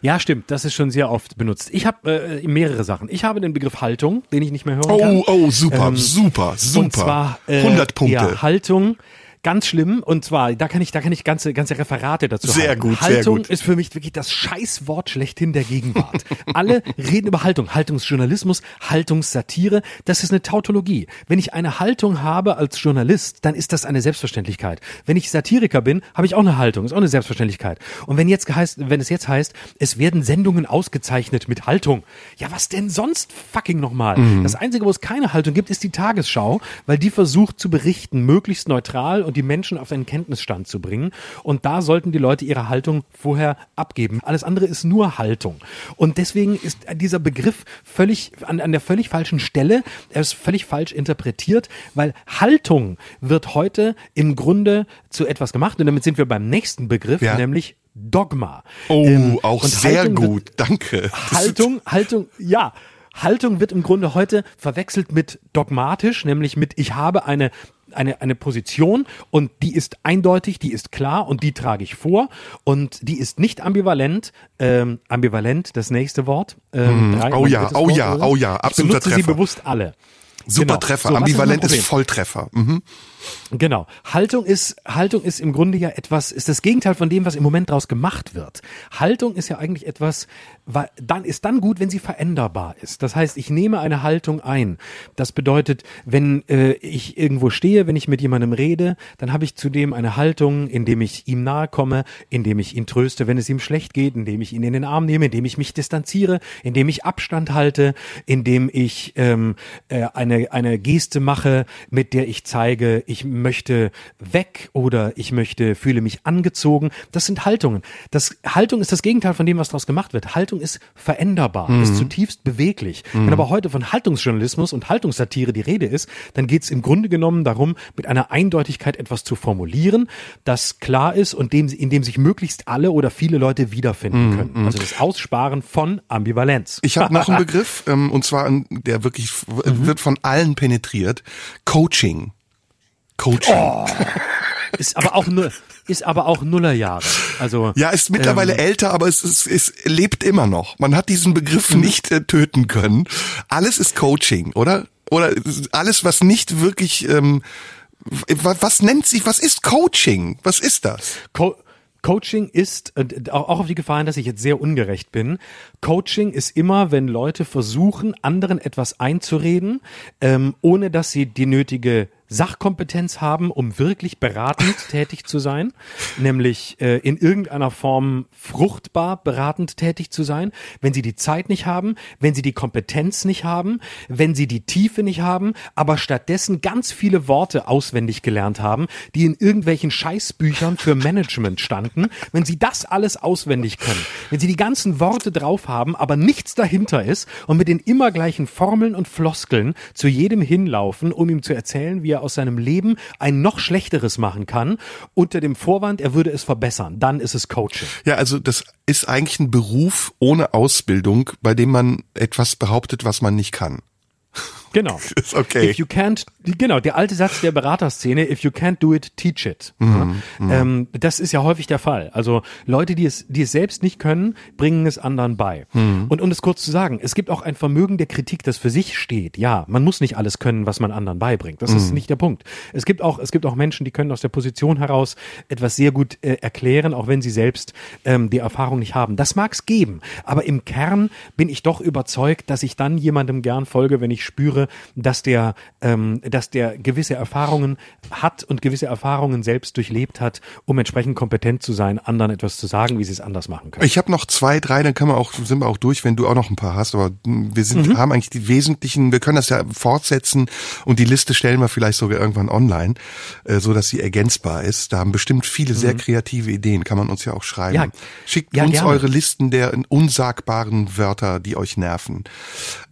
Speaker 2: Ja, stimmt. Das ist schon sehr oft benutzt. Ich habe äh, mehrere Sachen. Ich habe den Begriff Haltung, den ich nicht mehr hören kann.
Speaker 3: Oh, oh, super, ähm, super, super. Und
Speaker 2: zwar äh, 100 Punkte. Ja, Haltung Ganz schlimm. Und zwar, da kann ich, da kann ich ganze, ganze Referate dazu
Speaker 3: Sehr
Speaker 2: halten.
Speaker 3: gut,
Speaker 2: Haltung
Speaker 3: sehr gut.
Speaker 2: ist für mich wirklich das Scheißwort schlechthin der Gegenwart. Alle reden über Haltung. Haltungsjournalismus, Haltungssatire. Das ist eine Tautologie. Wenn ich eine Haltung habe als Journalist, dann ist das eine Selbstverständlichkeit. Wenn ich Satiriker bin, habe ich auch eine Haltung. Ist auch eine Selbstverständlichkeit. Und wenn jetzt heißt, wenn es jetzt heißt, es werden Sendungen ausgezeichnet mit Haltung. Ja, was denn sonst fucking nochmal? Mhm. Das Einzige, wo es keine Haltung gibt, ist die Tagesschau, weil die versucht zu berichten, möglichst neutral und und die Menschen auf einen Kenntnisstand zu bringen. Und da sollten die Leute ihre Haltung vorher abgeben. Alles andere ist nur Haltung. Und deswegen ist dieser Begriff völlig an, an der völlig falschen Stelle. Er ist völlig falsch interpretiert, weil Haltung wird heute im Grunde zu etwas gemacht. Und damit sind wir beim nächsten Begriff, ja. nämlich Dogma.
Speaker 3: Oh, ähm, auch sehr Haltung gut. Danke.
Speaker 2: Haltung, Haltung, ja. Haltung wird im Grunde heute verwechselt mit dogmatisch, nämlich mit ich habe eine eine, eine Position und die ist eindeutig, die ist klar und die trage ich vor und die ist nicht ambivalent. Ähm, ambivalent, das nächste Wort.
Speaker 3: Ähm, mm, drei, oh ja, oh Wort, ja, oh ja, absoluter
Speaker 2: ich benutze
Speaker 3: Treffer.
Speaker 2: sie bewusst alle.
Speaker 3: Super genau. Treffer. So, Ambivalent ist, ist Volltreffer. Mhm.
Speaker 2: Genau. Haltung ist, Haltung ist im Grunde ja etwas, ist das Gegenteil von dem, was im Moment daraus gemacht wird. Haltung ist ja eigentlich etwas, weil dann ist dann gut, wenn sie veränderbar ist. Das heißt, ich nehme eine Haltung ein. Das bedeutet, wenn äh, ich irgendwo stehe, wenn ich mit jemandem rede, dann habe ich zudem eine Haltung, indem ich ihm nahe komme, indem ich ihn tröste, wenn es ihm schlecht geht, indem ich ihn in den Arm nehme, indem ich mich distanziere, indem ich Abstand halte, indem ich ähm, äh, eine eine Geste mache, mit der ich zeige, ich möchte weg oder ich möchte fühle mich angezogen. Das sind Haltungen. Das Haltung ist das Gegenteil von dem, was daraus gemacht wird. Haltung ist veränderbar, mhm. ist zutiefst beweglich. Mhm. Wenn aber heute von Haltungsjournalismus und Haltungssatire die Rede ist, dann geht es im Grunde genommen darum, mit einer Eindeutigkeit etwas zu formulieren, das klar ist und dem, in dem sich möglichst alle oder viele Leute wiederfinden mhm. können. Mhm. Also das Aussparen von Ambivalenz.
Speaker 3: Ich habe noch einen Begriff, ähm, und zwar, der wirklich mhm. wird von allen penetriert. Coaching. Coaching. Oh.
Speaker 2: Ist aber auch nur, ist aber auch Nullerjahre. Also
Speaker 3: ja, ist mittlerweile ähm, älter, aber es, es, es lebt immer noch. Man hat diesen Begriff mhm. nicht äh, töten können. Alles ist Coaching, oder? Oder alles, was nicht wirklich ähm, was, was nennt sich, was ist Coaching? Was ist das?
Speaker 2: Co Coaching ist, auch auf die Gefahren, dass ich jetzt sehr ungerecht bin, Coaching ist immer, wenn Leute versuchen, anderen etwas einzureden, ähm, ohne dass sie die nötige Sachkompetenz haben, um wirklich beratend tätig zu sein, nämlich äh, in irgendeiner Form fruchtbar beratend tätig zu sein, wenn sie die Zeit nicht haben, wenn sie die Kompetenz nicht haben, wenn sie die Tiefe nicht haben, aber stattdessen ganz viele Worte auswendig gelernt haben, die in irgendwelchen Scheißbüchern für Management standen, wenn sie das alles auswendig können, wenn sie die ganzen Worte drauf haben, aber nichts dahinter ist und mit den immer gleichen Formeln und Floskeln zu jedem hinlaufen, um ihm zu erzählen, wie er aus seinem Leben ein noch schlechteres machen kann, unter dem Vorwand, er würde es verbessern. Dann ist es Coaching.
Speaker 3: Ja, also das ist eigentlich ein Beruf ohne Ausbildung, bei dem man etwas behauptet, was man nicht kann.
Speaker 2: Genau.
Speaker 3: Ist okay.
Speaker 2: If you can't, genau, der alte Satz der Beraterszene, if you can't do it, teach it. Mhm, ja, ähm, das ist ja häufig der Fall. Also Leute, die es, die es selbst nicht können, bringen es anderen bei. Mhm. Und um es kurz zu sagen, es gibt auch ein Vermögen der Kritik, das für sich steht. Ja, man muss nicht alles können, was man anderen beibringt. Das mhm. ist nicht der Punkt. Es gibt auch, es gibt auch Menschen, die können aus der Position heraus etwas sehr gut äh, erklären, auch wenn sie selbst ähm, die Erfahrung nicht haben. Das mag es geben. Aber im Kern bin ich doch überzeugt, dass ich dann jemandem gern folge, wenn ich spüre, dass der, ähm, dass der gewisse Erfahrungen hat und gewisse Erfahrungen selbst durchlebt hat, um entsprechend kompetent zu sein, anderen etwas zu sagen, wie sie es anders machen können.
Speaker 3: Ich habe noch zwei, drei, dann können wir auch, sind wir auch durch, wenn du auch noch ein paar hast. Aber wir sind, mhm. haben eigentlich die wesentlichen, wir können das ja fortsetzen und die Liste stellen wir vielleicht sogar irgendwann online, äh, so dass sie ergänzbar ist. Da haben bestimmt viele sehr mhm. kreative Ideen, kann man uns ja auch schreiben. Ja, Schickt ja, uns gerne. eure Listen der unsagbaren Wörter, die euch nerven.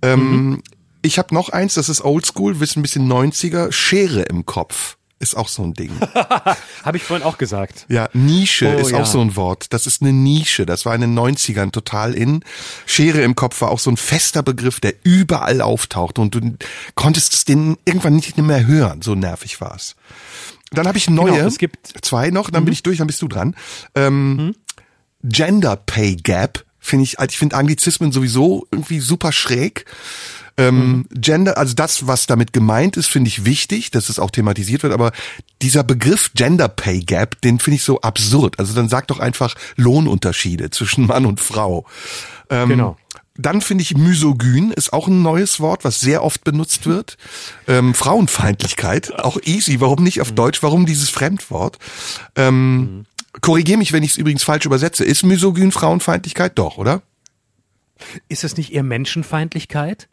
Speaker 3: Ähm, mhm. Ich habe noch eins, das ist Oldschool, wissen ein bisschen 90er, Schere im Kopf. Ist auch so ein Ding.
Speaker 2: habe ich vorhin auch gesagt.
Speaker 3: Ja, Nische oh, ist ja. auch so ein Wort. Das ist eine Nische. Das war in den 90ern total in. Schere im Kopf war auch so ein fester Begriff, der überall auftaucht und du konntest es den irgendwann nicht mehr hören. So nervig war es. Dann habe ich neue. Genau,
Speaker 2: es gibt
Speaker 3: zwei noch, dann mhm. bin ich durch, dann bist du dran. Ähm, mhm. Gender Pay Gap finde ich, ich finde Anglizismen sowieso irgendwie super schräg. Ähm, mhm. Gender, also das, was damit gemeint ist, finde ich wichtig, dass es auch thematisiert wird, aber dieser Begriff Gender Pay Gap, den finde ich so absurd. Also dann sag doch einfach Lohnunterschiede zwischen Mann und Frau. Ähm, genau. Dann finde ich Misogyn ist auch ein neues Wort, was sehr oft benutzt wird. Ähm, Frauenfeindlichkeit, auch easy. Warum nicht auf mhm. Deutsch? Warum dieses Fremdwort? Ähm, mhm. Korrigiere mich, wenn ich es übrigens falsch übersetze. Ist Misogyn Frauenfeindlichkeit? Doch, oder?
Speaker 2: Ist es nicht eher Menschenfeindlichkeit?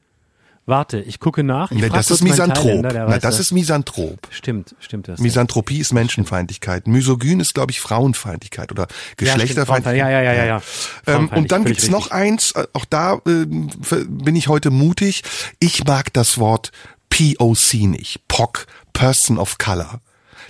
Speaker 2: Warte, ich gucke nach. Ich
Speaker 3: nee, das ist Misanthrop. Na, das ist Misanthrop.
Speaker 2: Stimmt, stimmt das.
Speaker 3: Misanthropie ist Menschenfeindlichkeit. Misogyn ist, glaube ich, Frauenfeindlichkeit oder Geschlechterfeindlichkeit.
Speaker 2: Ja, ja, ja, ja, ja.
Speaker 3: Ähm, und dann gibt's noch eins, äh, auch da äh, bin ich heute mutig. Ich mag das Wort POC nicht. POC, Person of Color.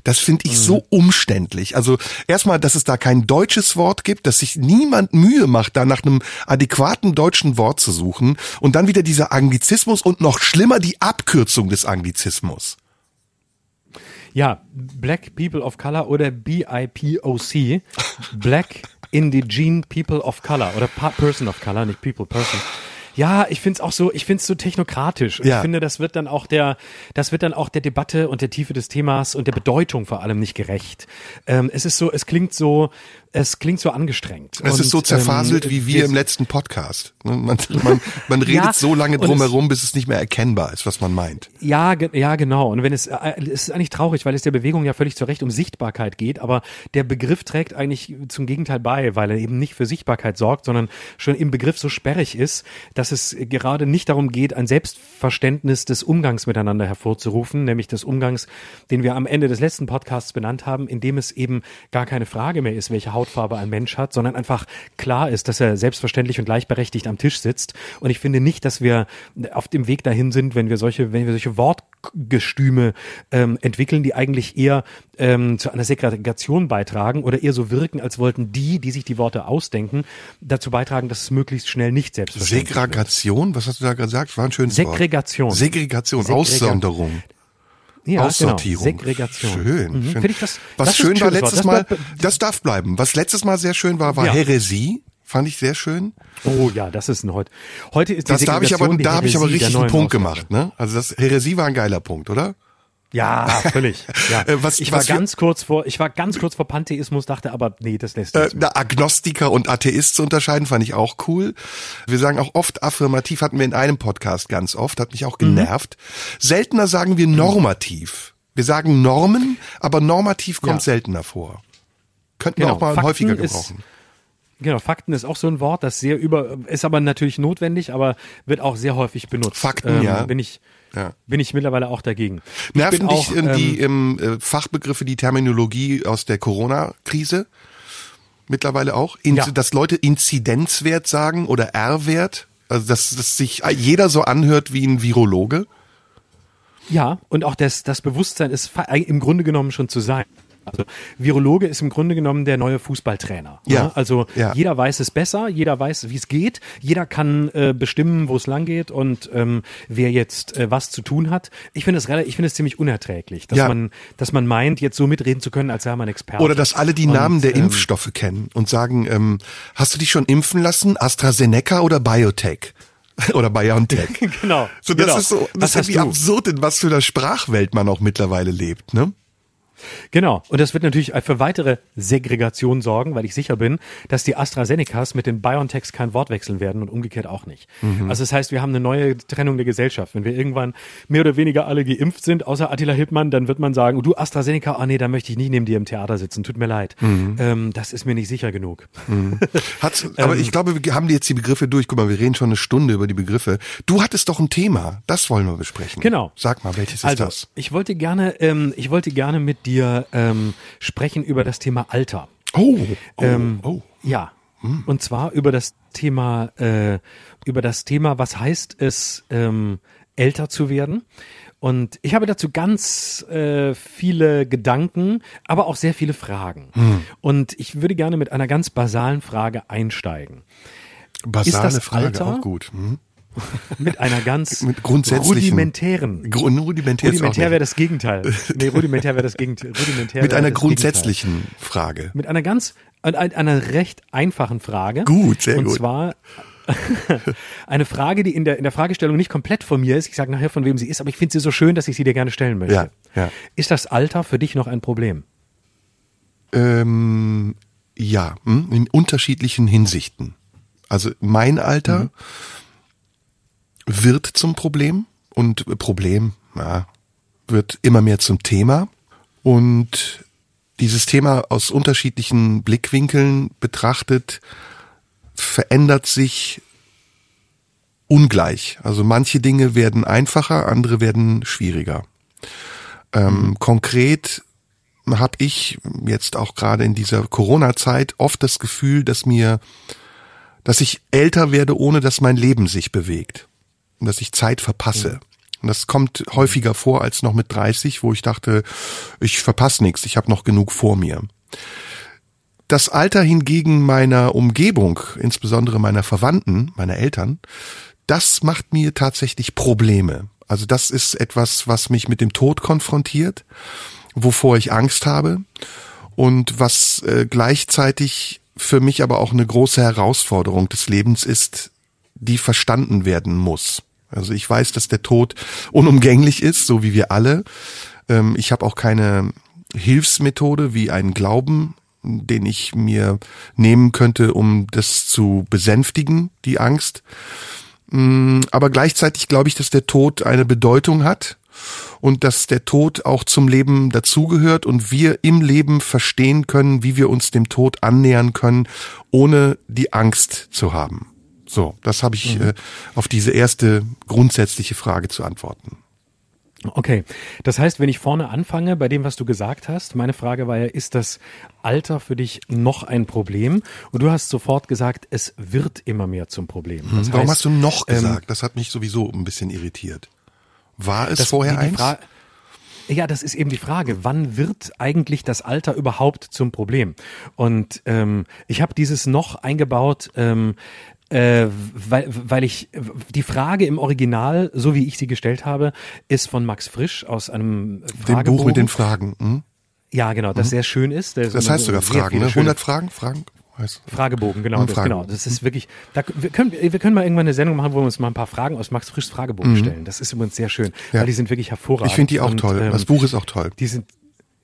Speaker 3: Das finde ich mhm. so umständlich. Also erstmal, dass es da kein deutsches Wort gibt, dass sich niemand Mühe macht, da nach einem adäquaten deutschen Wort zu suchen und dann wieder dieser Anglizismus und noch schlimmer die Abkürzung des Anglizismus.
Speaker 2: Ja, Black People of Color oder BIPOC, Black Indigene People of Color oder Person of Color, nicht People, Person. Ja, ich find's auch so, ich find's so technokratisch. Und ja. Ich finde, das wird dann auch der, das wird dann auch der Debatte und der Tiefe des Themas und der Bedeutung vor allem nicht gerecht. Ähm, es ist so, es klingt so, es klingt so angestrengt.
Speaker 3: Es
Speaker 2: und,
Speaker 3: ist so zerfaselt ähm, wie wir im letzten Podcast. Ne, man, man, man redet ja, so lange drumherum, bis es nicht mehr erkennbar ist, was man meint.
Speaker 2: Ja, ja, genau. Und wenn es, äh, es ist eigentlich traurig, weil es der Bewegung ja völlig zu Recht um Sichtbarkeit geht, aber der Begriff trägt eigentlich zum Gegenteil bei, weil er eben nicht für Sichtbarkeit sorgt, sondern schon im Begriff so sperrig ist, dass es gerade nicht darum geht, ein Selbstverständnis des Umgangs miteinander hervorzurufen, nämlich des Umgangs, den wir am Ende des letzten Podcasts benannt haben, in dem es eben gar keine Frage mehr ist, welche Hautfarbe ein Mensch hat, sondern einfach klar ist, dass er selbstverständlich und gleichberechtigt am Tisch sitzt. Und ich finde nicht, dass wir auf dem Weg dahin sind, wenn wir solche, wenn wir solche Wortgestüme ähm, entwickeln, die eigentlich eher ähm, zu einer Segregation beitragen oder eher so wirken, als wollten die, die sich die Worte ausdenken, dazu beitragen, dass es möglichst schnell nicht selbstverständlich
Speaker 3: Segregation? Was hast du da gesagt? War ein schönes
Speaker 2: Segregation.
Speaker 3: Wort. Segregation. Segregation, Aussonderung.
Speaker 2: Ja,
Speaker 3: Aussortierung.
Speaker 2: Genau. Segregation.
Speaker 3: Schön. Mhm. schön. Das, Was das schön war letztes Mal, das darf bleiben. Was letztes Mal sehr schön war, war ja. Häresie. Fand ich sehr schön.
Speaker 2: Oh ja, das ist ein heute. Heute ist die
Speaker 3: das da habe ich aber, da habe ich aber richtig einen Punkt gemacht, ne? Also das Häresie war ein geiler Punkt, oder?
Speaker 2: Ja, völlig. Ja. Äh, was, ich war ganz kurz vor, ich war ganz kurz vor Pantheismus, dachte aber, nee, das lässt
Speaker 3: sich. Äh, Agnostiker und Atheist zu unterscheiden, fand ich auch cool. Wir sagen auch oft affirmativ, hatten wir in einem Podcast ganz oft, hat mich auch mhm. genervt. Mhm. Seltener sagen wir normativ. Wir sagen Normen, aber normativ kommt ja. seltener vor. Könnten genau. wir auch mal Fakten häufiger gebrauchen. Ist,
Speaker 2: Genau, Fakten ist auch so ein Wort, das sehr über, ist aber natürlich notwendig, aber wird auch sehr häufig benutzt.
Speaker 3: Fakten, ähm, ja.
Speaker 2: Bin ich, ja. bin ich mittlerweile auch dagegen.
Speaker 3: Ich Nerven dich auch, ähm, die ähm, äh, Fachbegriffe, die Terminologie aus der Corona-Krise? Mittlerweile auch? In, ja. Dass Leute Inzidenzwert sagen oder R-Wert? Also, dass, dass sich jeder so anhört wie ein Virologe?
Speaker 2: Ja, und auch das, das Bewusstsein ist im Grunde genommen schon zu sein. Also Virologe ist im Grunde genommen der neue Fußballtrainer.
Speaker 3: Ja.
Speaker 2: Ne? Also
Speaker 3: Ja.
Speaker 2: jeder weiß es besser, jeder weiß, wie es geht, jeder kann äh, bestimmen, wo es lang geht und ähm, wer jetzt äh, was zu tun hat. Ich finde es relativ, ich finde es ziemlich unerträglich, dass
Speaker 3: Ja.
Speaker 2: man, dass man meint, jetzt so mitreden zu können, als sei man Experte.
Speaker 3: Oder dass alle die
Speaker 2: Und,
Speaker 3: Namen der
Speaker 2: ähm,
Speaker 3: Impfstoffe kennen und sagen, ähm, hast du dich schon impfen lassen? AstraZeneca oder Biotech? oder BioNTech.
Speaker 2: Genau,
Speaker 3: So, das
Speaker 2: genau.
Speaker 3: ist so,
Speaker 2: Was
Speaker 3: das ist
Speaker 2: hast
Speaker 3: wie absurd, in was für einer Sprachwelt man auch mittlerweile lebt, ne?
Speaker 2: Genau. Und das wird natürlich für weitere Segregation sorgen, weil ich sicher bin, dass die AstraZenecas mit den BioNTechs kein Wort wechseln werden und umgekehrt auch nicht.
Speaker 3: Mhm.
Speaker 2: Also das heißt, wir haben eine neue Trennung der Gesellschaft. Wenn wir irgendwann mehr oder weniger alle geimpft sind, außer Attila Hildmann, dann wird man sagen, oh, du AstraZeneca, ah nee, da möchte ich nicht neben dir im Theater sitzen, tut mir leid.
Speaker 3: Mhm.
Speaker 2: Ähm, das ist mir nicht sicher genug.
Speaker 3: Hat's, aber
Speaker 2: Ähm.
Speaker 3: ich glaube, wir haben jetzt die Begriffe durch. Guck mal, wir reden schon eine Stunde über die Begriffe. Du hattest doch ein Thema, das wollen wir besprechen.
Speaker 2: Genau.
Speaker 3: Sag mal, welches ist
Speaker 2: Also,
Speaker 3: das?
Speaker 2: ich wollte gerne, ähm, ich wollte gerne mit dir ähm, sprechen über das Thema Alter.
Speaker 3: Oh, oh,
Speaker 2: Ähm,
Speaker 3: oh.
Speaker 2: Ja. Und zwar über das Thema, äh, über das Thema, was heißt es, ähm, älter zu werden. Und ich habe dazu ganz äh, viele Gedanken, aber auch sehr viele Fragen. Und ich würde gerne mit einer ganz basalen Frage einsteigen.
Speaker 3: Basale
Speaker 2: ist das
Speaker 3: Frage,
Speaker 2: Alter-
Speaker 3: auch gut. Hm?
Speaker 2: Mit einer ganz
Speaker 3: Mit grundsätzlichen-
Speaker 2: rudimentären.
Speaker 3: Gru- Rudimentär,
Speaker 2: Rudimentär wäre das Gegenteil. Nee, rudimentär wäre das Gegenteil. Rudimentär
Speaker 3: Mit einer grundsätzlichen Frage.
Speaker 2: Gegenteil. Mit einer ganz, ein- ein- einer recht einfachen Frage.
Speaker 3: Gut, sehr
Speaker 2: Und
Speaker 3: gut.
Speaker 2: zwar eine Frage, die in der, in der Fragestellung nicht komplett von mir ist. Ich sage nachher, von wem sie ist, aber ich finde sie so schön, dass ich sie dir gerne stellen möchte.
Speaker 3: Ja, ja.
Speaker 2: Ist das Alter für dich noch ein Problem?
Speaker 3: Ähm, ja, hm, in unterschiedlichen Hinsichten. Also mein Alter
Speaker 2: Mhm.
Speaker 3: Wird zum Problem und Problem, ja, wird immer mehr zum Thema und dieses Thema aus unterschiedlichen Blickwinkeln betrachtet verändert sich ungleich. Also manche Dinge werden einfacher, andere werden schwieriger. Ähm, Konkret habe ich jetzt auch gerade in dieser Corona-Zeit oft das Gefühl, dass mir, dass ich älter werde, ohne dass mein Leben sich bewegt. Und dass ich Zeit verpasse. Und das kommt häufiger vor als noch mit 30, wo ich dachte, ich verpasse nichts, ich habe noch genug vor mir. Das Alter hingegen meiner Umgebung, insbesondere meiner Verwandten, meiner Eltern, das macht mir tatsächlich Probleme. Also das ist etwas, was mich mit dem Tod konfrontiert, wovor ich Angst habe und was äh, gleichzeitig für mich aber auch eine große Herausforderung des Lebens ist, die verstanden werden muss. Also ich weiß, dass der Tod unumgänglich ist, so wie wir alle. Ähm, ich habe auch keine Hilfsmethode wie einen Glauben, den ich mir nehmen könnte, um das zu besänftigen, die Angst. Mm, Aber gleichzeitig glaube ich, dass der Tod eine Bedeutung hat und dass der Tod auch zum Leben dazugehört und wir im Leben verstehen können, wie wir uns dem Tod annähern können, ohne die Angst zu haben. So, das habe ich äh, auf diese erste grundsätzliche Frage zu antworten.
Speaker 2: Okay, das heißt, wenn ich vorne anfange bei dem, was du gesagt hast, meine Frage war ja, ist das Alter für dich noch ein Problem? Und du hast sofort gesagt, es wird immer mehr zum Problem. Das
Speaker 3: Hm, Warum
Speaker 2: heißt,
Speaker 3: hast du noch
Speaker 2: ähm,
Speaker 3: gesagt? das hat mich sowieso ein bisschen irritiert. War es
Speaker 2: das-
Speaker 3: vorher eins?
Speaker 2: Fra- Ja, das ist eben die Frage. Wann wird eigentlich das Alter überhaupt zum Problem? Und ähm, ich habe dieses noch eingebaut, ähm, äh, weil, weil ich die Frage im Original, so wie ich sie gestellt habe, ist von Max Frisch aus einem
Speaker 3: Dem
Speaker 2: Fragebogen.
Speaker 3: Buch mit den Fragen. Hm?
Speaker 2: Ja, genau, das sehr schön ist.
Speaker 3: Das
Speaker 2: so-
Speaker 3: heißt sogar Fragen, ne?
Speaker 2: schöne
Speaker 3: 100 Fragen? Fragen?
Speaker 2: Fragebogen, genau, das,
Speaker 3: Fragen.
Speaker 2: genau. Das ist wirklich, da, wir, können, wir können mal irgendwann eine Sendung machen, wo wir uns mal ein paar Fragen aus Max Frischs Fragebogen stellen. Das ist übrigens sehr schön,
Speaker 3: Mhm. Ja.
Speaker 2: weil die sind wirklich hervorragend.
Speaker 3: Ich finde die auch
Speaker 2: Und,
Speaker 3: toll.
Speaker 2: ähm,
Speaker 3: das Buch ist auch toll.
Speaker 2: Die sind,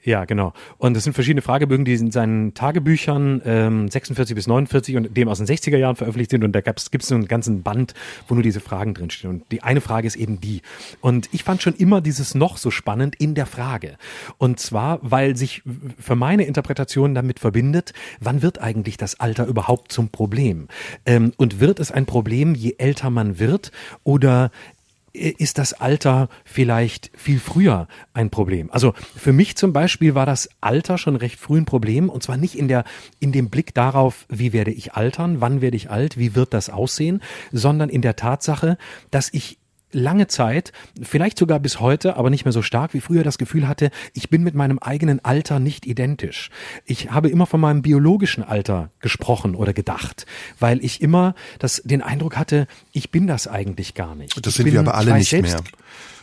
Speaker 2: ja, genau. Und das sind verschiedene Fragebögen, die in seinen Tagebüchern ähm, 46 bis 49 und dem aus den 60er Jahren veröffentlicht sind. Und da gibt es so einen ganzen Band, wo nur diese Fragen drinstehen. Und die eine Frage ist eben die. Und ich fand schon immer dieses noch so spannend in der Frage. Und zwar, weil sich für meine Interpretation damit verbindet, wann wird eigentlich das Alter überhaupt zum Problem? Ähm, und wird es ein Problem, je älter man wird? Oder ist das Alter vielleicht viel früher ein Problem. Also für mich zum Beispiel war das Alter schon recht früh ein Problem und zwar nicht in der, in dem Blick darauf, wie werde ich altern, wann werde ich alt, wie wird das aussehen, sondern in der Tatsache, dass ich lange Zeit, vielleicht sogar bis heute, aber nicht mehr so stark wie früher, das Gefühl hatte, ich bin mit meinem eigenen Alter nicht identisch. Ich habe immer von meinem biologischen Alter gesprochen oder gedacht, weil ich immer das, den Eindruck hatte, ich bin das eigentlich gar nicht.
Speaker 3: Das
Speaker 2: ich
Speaker 3: sind wir aber alle nicht
Speaker 2: selbst,
Speaker 3: mehr.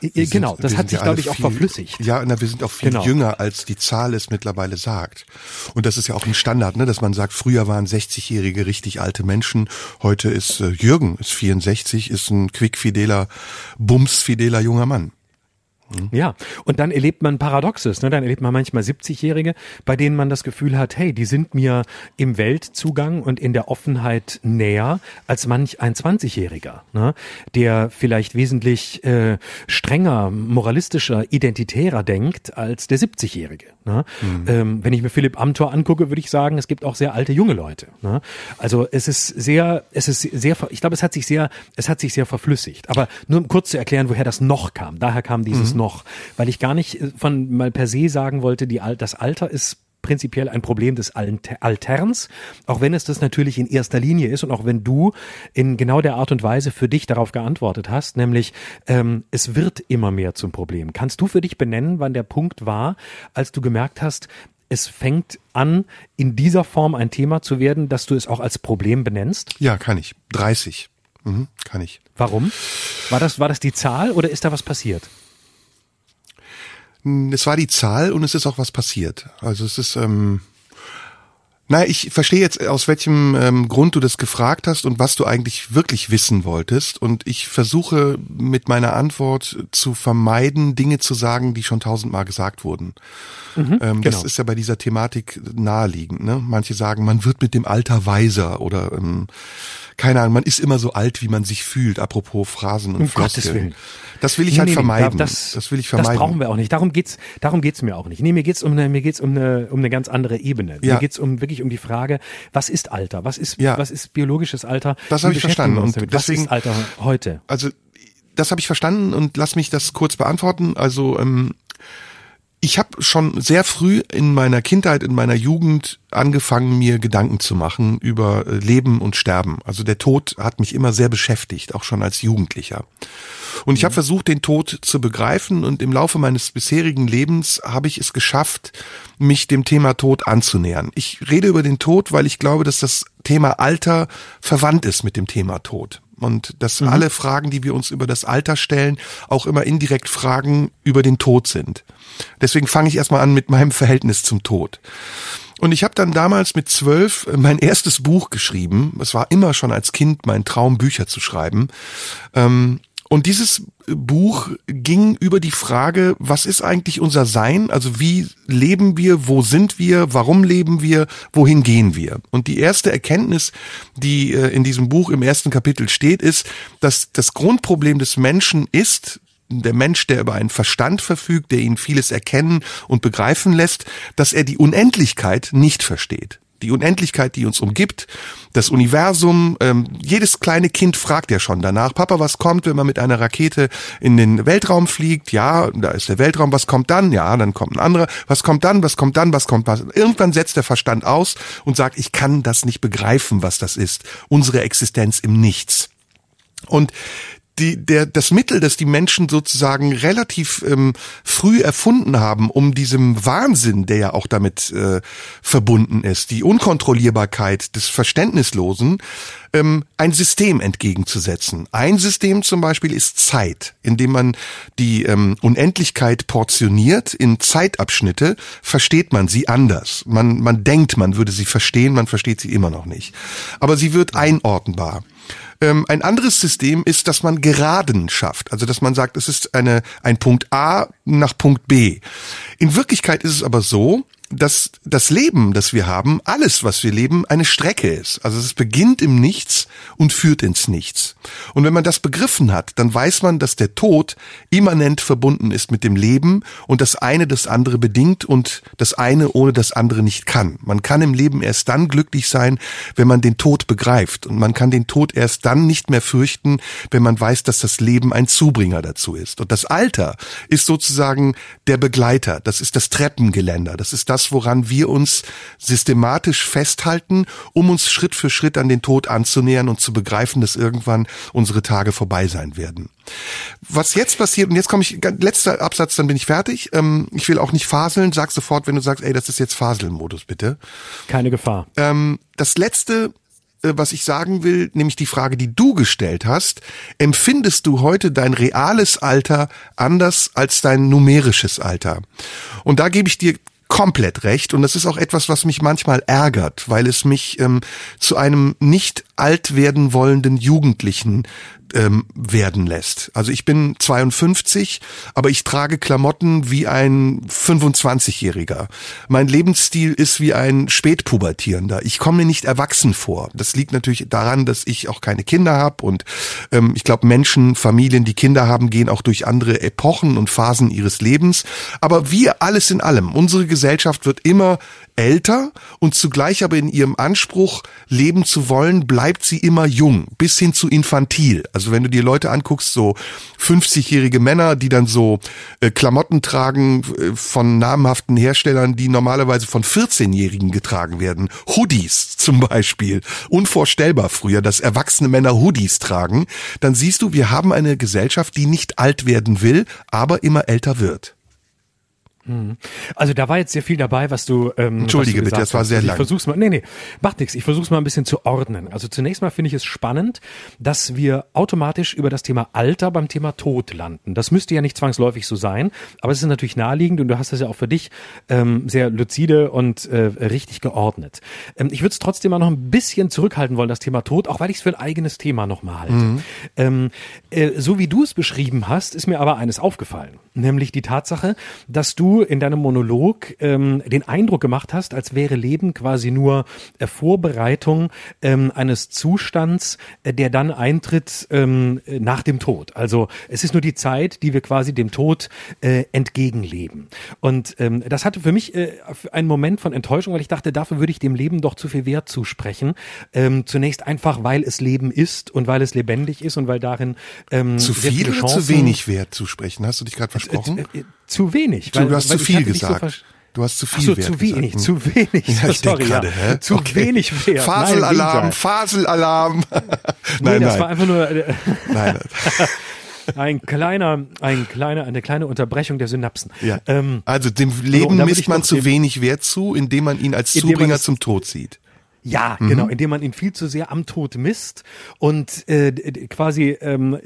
Speaker 2: Wir genau, das hat sich, glaube ich, auch
Speaker 3: viel,
Speaker 2: verflüssigt.
Speaker 3: Ja, na, wir sind auch viel
Speaker 2: Genau.
Speaker 3: jünger, als die Zahl es mittlerweile sagt. Und das ist ja auch ein Standard, ne, dass man sagt, früher waren 60-Jährige richtig alte Menschen. Heute ist äh, Jürgen, ist 64, ist ein quickfideler, bumsfideler junger Mann.
Speaker 2: Ja, und dann erlebt man Paradoxes. Ne? Dann erlebt man manchmal 70-Jährige, bei denen man das Gefühl hat, hey, die sind mir im Weltzugang und in der Offenheit näher als manch ein 20-Jähriger, ne? der vielleicht wesentlich äh, strenger, moralistischer, identitärer denkt als der 70-Jährige. Ne? Ähm, wenn ich mir Philipp Amthor angucke, würde ich sagen, es gibt auch sehr alte junge Leute. Ne? Also es ist sehr, es ist sehr, ich glaube, es hat sich sehr, es hat sich sehr verflüssigt. Aber nur um kurz zu erklären, woher das noch kam. Daher kam dieses noch, weil ich gar nicht äh, von mal per se sagen wollte, die, das Alter ist prinzipiell ein Problem des Alter- Alterns, auch wenn es das natürlich in erster Linie ist und auch wenn du in genau der Art und Weise für dich darauf geantwortet hast, nämlich ähm, es wird immer mehr zum Problem. Kannst du für dich benennen, wann der Punkt war, als du gemerkt hast, es fängt an, in dieser Form ein Thema zu werden, dass du es auch als Problem benennst?
Speaker 3: Ja, kann ich. 30. Mhm, kann ich.
Speaker 2: Warum? War das, war das die Zahl oder ist da was passiert?
Speaker 3: Es war die Zahl und es ist auch was passiert. Also es ist, ähm, na, ich verstehe jetzt, aus welchem ähm, Grund du das gefragt hast und was du eigentlich wirklich wissen wolltest. Und ich versuche mit meiner Antwort zu vermeiden, Dinge zu sagen, die schon tausendmal gesagt wurden. ähm, Das
Speaker 2: genau.
Speaker 3: ist ja bei dieser Thematik naheliegend. Ne? Manche sagen, man wird mit dem Alter weiser oder ähm, keine Ahnung, man ist immer so alt, wie man sich fühlt. Apropos Phrasen und
Speaker 2: Um Gottes
Speaker 3: Floskeln.
Speaker 2: Willen.
Speaker 3: Das will ich
Speaker 2: Nee,
Speaker 3: halt
Speaker 2: nee,
Speaker 3: vermeiden.
Speaker 2: Das,
Speaker 3: das will ich vermeiden.
Speaker 2: Das brauchen wir auch nicht. Darum geht's, darum geht's mir auch nicht. Nee, mir geht's um eine, mir geht's um eine, um eine ganz andere Ebene.
Speaker 3: Ja.
Speaker 2: Mir geht's um wirklich um die Frage, was ist Alter? Was ist,
Speaker 3: Ja.
Speaker 2: was ist biologisches Alter?
Speaker 3: Das
Speaker 2: Wie
Speaker 3: hab ich verstanden. Und
Speaker 2: damit? Was
Speaker 3: deswegen-
Speaker 2: ist Alter heute?
Speaker 3: also das habe ich verstanden und lass mich das kurz beantworten. Also ähm, ich habe schon sehr früh in meiner Kindheit, in meiner Jugend angefangen, mir Gedanken zu machen über äh, Leben und Sterben. Also der Tod hat mich immer sehr beschäftigt, auch schon als Jugendlicher. Und ich habe versucht, den Tod zu begreifen und im Laufe meines bisherigen Lebens habe ich es geschafft, mich dem Thema Tod anzunähern. Ich rede über den Tod, weil ich glaube, dass das Thema Alter verwandt ist mit dem Thema Tod. Und dass alle Fragen, die wir uns über das Alter stellen, auch immer indirekt Fragen über den Tod sind. Deswegen fange ich erstmal an mit meinem Verhältnis zum Tod. Und ich habe dann damals mit zwölf äh, mein erstes Buch geschrieben. Es war immer schon als Kind mein Traum, Bücher zu schreiben. Ähm, und dieses Buch ging über die Frage, was ist eigentlich unser Sein? Also wie leben wir? Wo sind wir? Warum leben wir? Wohin gehen wir? Und die erste Erkenntnis, die äh, in diesem Buch im ersten Kapitel steht, ist, dass das Grundproblem des Menschen ist, der Mensch, der über einen Verstand verfügt, der ihn vieles erkennen und begreifen lässt, dass er die Unendlichkeit nicht versteht. Die Unendlichkeit, die uns umgibt, das Universum, ähm, jedes kleine Kind fragt ja schon danach, Papa, was kommt, wenn man mit einer Rakete in den Weltraum fliegt? Ja, da ist der Weltraum, was kommt dann? Ja, dann kommt ein anderer, was kommt dann, was kommt dann, was kommt was? Irgendwann setzt der Verstand aus und sagt, ich kann das nicht begreifen, was das ist. Unsere Existenz im Nichts. Und die, der, das Mittel, das die Menschen sozusagen relativ ähm, früh erfunden haben, um diesem Wahnsinn, der ja auch damit äh, verbunden ist, die Unkontrollierbarkeit des Verständnislosen, ähm, ein System entgegenzusetzen. Ein System zum Beispiel ist Zeit, indem man die ähm, Unendlichkeit portioniert in Zeitabschnitte, versteht man sie anders. Man, man denkt, man würde sie verstehen, man versteht sie immer noch nicht. Aber sie wird einordnbar. Ähm, ein anderes System ist, dass man Geraden schafft. Also, dass man sagt, es ist eine, ein Punkt A nach Punkt B. In Wirklichkeit ist es aber so, dass das Leben, das wir haben, alles, was wir leben, eine Strecke ist. Also es beginnt im Nichts und führt ins Nichts. Und wenn man das begriffen hat, dann weiß man, dass der Tod immanent verbunden ist mit dem Leben und das eine das andere bedingt und das eine ohne das andere nicht kann. Man kann im Leben erst dann glücklich sein, wenn man den Tod begreift. Und man kann den Tod erst dann nicht mehr fürchten, wenn man weiß, dass das Leben ein Zubringer dazu ist. Und das Alter ist sozusagen der Begleiter. Das ist das Treppengeländer. Das ist das, etwas, woran wir uns systematisch festhalten, um uns Schritt für Schritt an den Tod anzunähern und zu begreifen, dass irgendwann unsere Tage vorbei sein werden. Was jetzt passiert, und jetzt komme ich, letzter Absatz, dann bin ich fertig. Ähm, ich will auch nicht faseln, sag sofort, wenn du sagst, ey, das ist jetzt Faselmodus, bitte.
Speaker 2: Keine Gefahr.
Speaker 3: Ähm, das letzte äh, was ich sagen will, nämlich die Frage, die du gestellt hast, empfindest du heute dein reales Alter anders als dein numerisches Alter? Und da gebe ich dir komplett recht. Und das ist auch etwas, was mich manchmal ärgert, weil es mich ähm, zu einem nicht alt werden wollenden Jugendlichen ähm, werden lässt. Also ich bin 52, aber ich trage Klamotten wie ein 25-Jähriger. Mein Lebensstil ist wie ein Spätpubertierender. Ich komme mir nicht erwachsen vor. Das liegt natürlich daran, dass ich auch keine Kinder habe und ähm, ich glaube, Menschen, Familien, die Kinder haben, gehen auch durch andere Epochen und Phasen ihres Lebens. Aber wir alles in allem, unsere Gesellschaft wird immer älter und zugleich aber in ihrem Anspruch leben zu wollen, bleibt sie immer jung, bis hin zu infantil. Also wenn du dir Leute anguckst, so 50-jährige Männer, die dann so äh, Klamotten tragen äh, von namhaften Herstellern, die normalerweise von 14-Jährigen getragen werden. Hoodies zum Beispiel. Unvorstellbar früher, dass erwachsene Männer Hoodies tragen. Dann siehst du, wir haben eine Gesellschaft, die nicht alt werden will, aber immer älter wird.
Speaker 2: Mhm. Also da war jetzt sehr viel dabei, was du
Speaker 3: ähm, Entschuldige du bitte, das war sehr lang.
Speaker 2: Ich versuch's mal, nee, nee, macht nichts. Ich versuch's mal ein bisschen zu ordnen. Also zunächst mal finde ich es spannend, dass wir automatisch über das Thema Alter beim Thema Tod landen. Das müsste ja nicht zwangsläufig so sein, aber es ist natürlich naheliegend und du hast das ja auch für dich ähm, sehr lucide und äh, richtig geordnet. Ähm, ich würde es trotzdem mal noch ein bisschen zurückhalten wollen, das Thema Tod, auch weil ich es für ein eigenes Thema nochmal halte. Mhm. Ähm, äh, so wie du es beschrieben hast, ist mir aber eines aufgefallen, nämlich die Tatsache, dass du in deinem Monolog ähm, den Eindruck gemacht hast, als wäre Leben quasi nur äh, Vorbereitung ähm, eines Zustands, äh, der dann eintritt ähm, nach dem Tod. Also es ist nur die Zeit, die wir quasi dem Tod äh, entgegenleben. Und ähm, das hatte für mich äh, einen Moment von Enttäuschung, weil ich dachte, dafür würde ich dem Leben doch zu viel Wert zusprechen. Ähm, zunächst einfach, weil es Leben ist und weil es lebendig ist und weil darin ähm,
Speaker 3: zu viel oder zu wenig Wert zusprechen. Hast du dich gerade versprochen?
Speaker 2: Zu wenig.
Speaker 3: Weil, du hast zu viel gesagt. So Du hast zu viel
Speaker 2: Ach so, zu wenig,
Speaker 3: gesagt.
Speaker 2: zu wenig.
Speaker 3: Ja, Sorry, grade, ja. Hä?
Speaker 2: Zu okay. wenig Wert.
Speaker 3: Faselalarm, Faselalarm.
Speaker 2: nein, nee, das nein. war einfach nur äh, nein. ein kleiner, ein kleiner, eine kleine Unterbrechung der Synapsen.
Speaker 3: Ja. Ähm, also dem Leben so, misst man zu wenig Wert zu, indem man ihn als Zubringer zum Tod sieht.
Speaker 2: Ja, mhm. genau, indem man ihn viel zu sehr am Tod misst und äh, quasi ähm,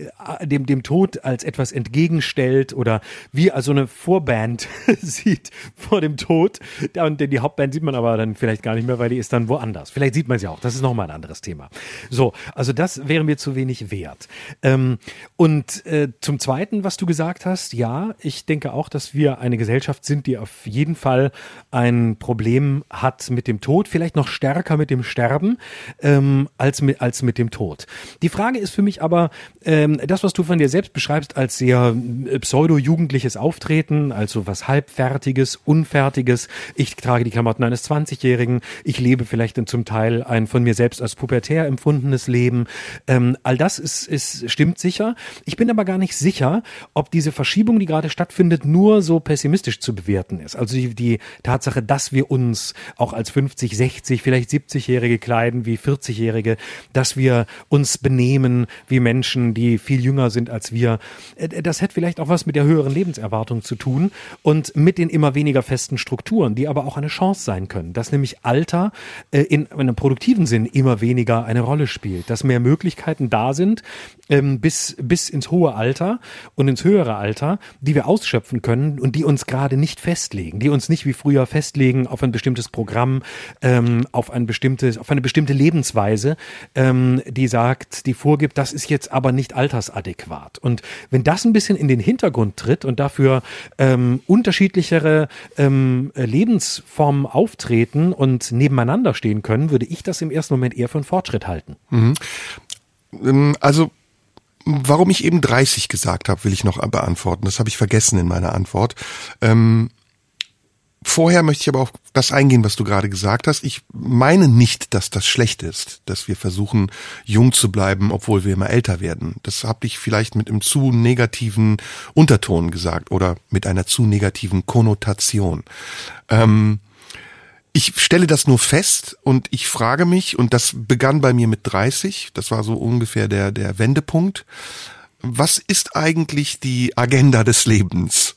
Speaker 2: dem, dem Tod als etwas entgegenstellt oder wie also eine Vorband sieht vor dem Tod. Und die Hauptband sieht man aber dann vielleicht gar nicht mehr, weil die ist dann woanders. Vielleicht sieht man sie auch, das ist nochmal ein anderes Thema. So, also das wäre mir zu wenig wert. Ähm, und äh, zum Zweiten, was du gesagt hast, ja, ich denke auch, dass wir eine Gesellschaft sind, die auf jeden Fall ein Problem hat mit dem Tod, vielleicht noch stärker mit mit dem Sterben ähm, als, mit, als mit dem Tod. Die Frage ist für mich aber, ähm, das, was du von dir selbst beschreibst als sehr äh, pseudo-jugendliches Auftreten, also was halbfertiges, unfertiges, ich trage die Klamotten eines 20-Jährigen, ich lebe vielleicht zum Teil ein von mir selbst als pubertär empfundenes Leben. Ähm, all das ist, ist, stimmt sicher. Ich bin aber gar nicht sicher, ob diese Verschiebung, die gerade stattfindet, nur so pessimistisch zu bewerten ist. Also die, die Tatsache, dass wir uns auch als 50, 60, vielleicht 70 50-Jährige kleiden wie 40-Jährige, dass wir uns benehmen wie Menschen, die viel jünger sind als wir. Äh, das hat vielleicht auch was mit der höheren Lebenserwartung zu tun und mit den immer weniger festen Strukturen, die aber auch eine Chance sein können, dass nämlich Alter äh, in einem produktiven Sinn immer weniger eine Rolle spielt, dass mehr Möglichkeiten da sind ähm, bis, bis ins hohe Alter und ins höhere Alter, die wir ausschöpfen können und die uns gerade nicht festlegen, die uns nicht wie früher festlegen auf ein bestimmtes Programm, ähm, auf ein bestimmtes bestimmte, auf eine bestimmte Lebensweise, ähm, die sagt, die vorgibt, das ist jetzt aber nicht altersadäquat. Und wenn das ein bisschen in den Hintergrund tritt und dafür ähm, unterschiedlichere ähm, Lebensformen auftreten und nebeneinander stehen können, würde ich das im ersten Moment eher für einen Fortschritt halten.
Speaker 3: Mhm. Ähm, also Warum ich eben 30 gesagt habe, will ich noch beantworten. Das habe ich vergessen in meiner Antwort. Ähm, Vorher möchte ich aber auf das eingehen, was du gerade gesagt hast. Ich meine nicht, dass das schlecht ist, dass wir versuchen, jung zu bleiben, obwohl wir immer älter werden. Das habe ich vielleicht mit einem zu negativen Unterton gesagt oder mit einer zu negativen Konnotation. Ähm, ich stelle das nur fest und ich frage mich, und das begann bei mir mit 30, das war so ungefähr der, der Wendepunkt, was ist eigentlich die Agenda des Lebens?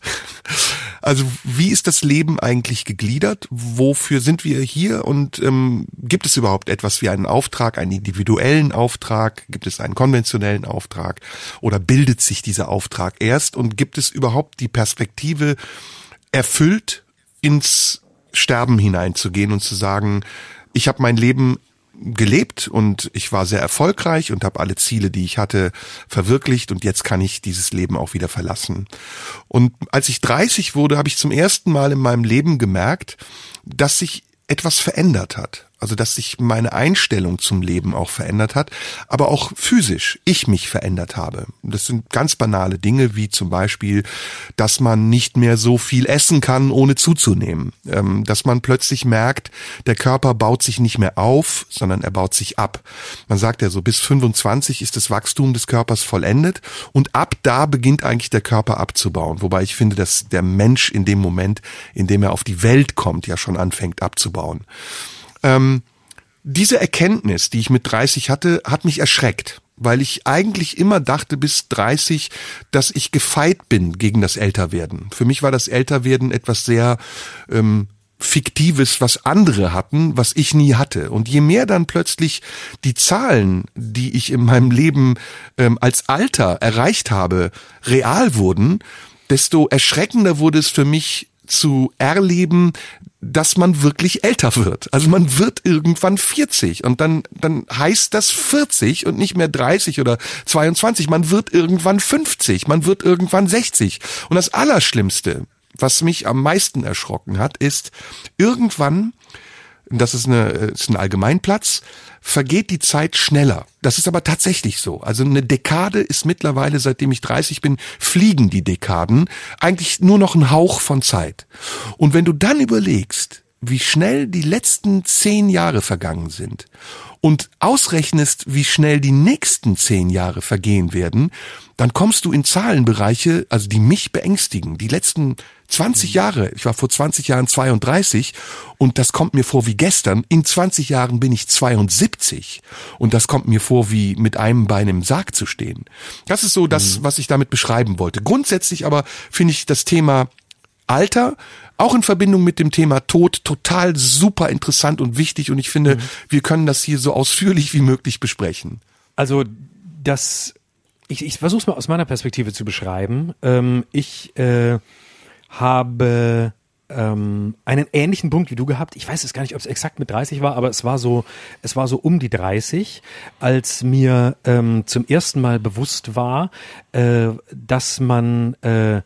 Speaker 3: Also wie ist das Leben eigentlich gegliedert? Wofür sind wir hier? Und ähm, gibt es überhaupt etwas wie einen Auftrag, einen individuellen Auftrag? Gibt es einen konventionellen Auftrag? Oder bildet sich dieser Auftrag erst? Und gibt es überhaupt die Perspektive, erfüllt ins Sterben hineinzugehen und zu sagen, ich habe mein Leben gelebt und ich war sehr erfolgreich und habe alle Ziele, die ich hatte, verwirklicht und jetzt kann ich dieses Leben auch wieder verlassen. Und als ich 30 wurde, habe ich zum ersten Mal in meinem Leben gemerkt, dass sich etwas verändert hat. Also dass sich meine Einstellung zum Leben auch verändert hat, aber auch physisch ich mich verändert habe. Das sind ganz banale Dinge wie zum Beispiel, dass man nicht mehr so viel essen kann, ohne zuzunehmen. Ähm, dass man plötzlich merkt, der Körper baut sich nicht mehr auf, sondern er baut sich ab. Man sagt ja so, bis 25 ist das Wachstum des Körpers vollendet und ab da beginnt eigentlich der Körper abzubauen. Wobei ich finde, dass der Mensch in dem Moment, in dem er auf die Welt kommt, ja schon anfängt abzubauen. Ähm, diese Erkenntnis, die ich mit 30 hatte, hat mich erschreckt, weil ich eigentlich immer dachte bis 30, dass ich gefeit bin gegen das Älterwerden. Für mich war das Älterwerden etwas sehr ähm, Fiktives, was andere hatten, was ich nie hatte. Und je mehr dann plötzlich die Zahlen, die ich in meinem Leben ähm, als Alter erreicht habe, real wurden, desto erschreckender wurde es für mich zu erleben, dass man wirklich älter wird. Also man wird irgendwann 40 und dann, dann heißt das 40 und nicht mehr 30 oder 22. Man wird irgendwann 50, man wird irgendwann 60. Und das Allerschlimmste, was mich am meisten erschrocken hat, ist irgendwann, das ist, eine, ist ein Allgemeinplatz, vergeht die Zeit schneller. Das ist aber tatsächlich so. Also eine Dekade ist mittlerweile, seitdem ich 30 bin, fliegen die Dekaden eigentlich nur noch ein Hauch von Zeit. Und wenn du dann überlegst, wie schnell die letzten zehn Jahre vergangen sind und ausrechnest, wie schnell die nächsten zehn Jahre vergehen werden, dann kommst du in Zahlenbereiche, also die mich beängstigen. Die letzten 20 Jahre, ich war vor 20 Jahren 32 und das kommt mir vor wie gestern. In 20 Jahren bin ich 72 und das kommt mir vor wie mit einem Bein im Sarg zu stehen. Das ist so das, mhm. was ich damit beschreiben wollte. Grundsätzlich aber finde ich das Thema Alter auch in Verbindung mit dem Thema Tod total super interessant und wichtig und ich finde, mhm. wir können das hier so ausführlich wie möglich besprechen.
Speaker 2: Also das, ich, ich versuche es mal aus meiner Perspektive zu beschreiben. Ähm, ich äh, habe ähm, einen ähnlichen Punkt wie du gehabt. Ich weiß es gar nicht, ob es exakt mit 30 war, aber es war so, es war so um die 30, als mir ähm, zum ersten Mal bewusst war, äh, dass man äh,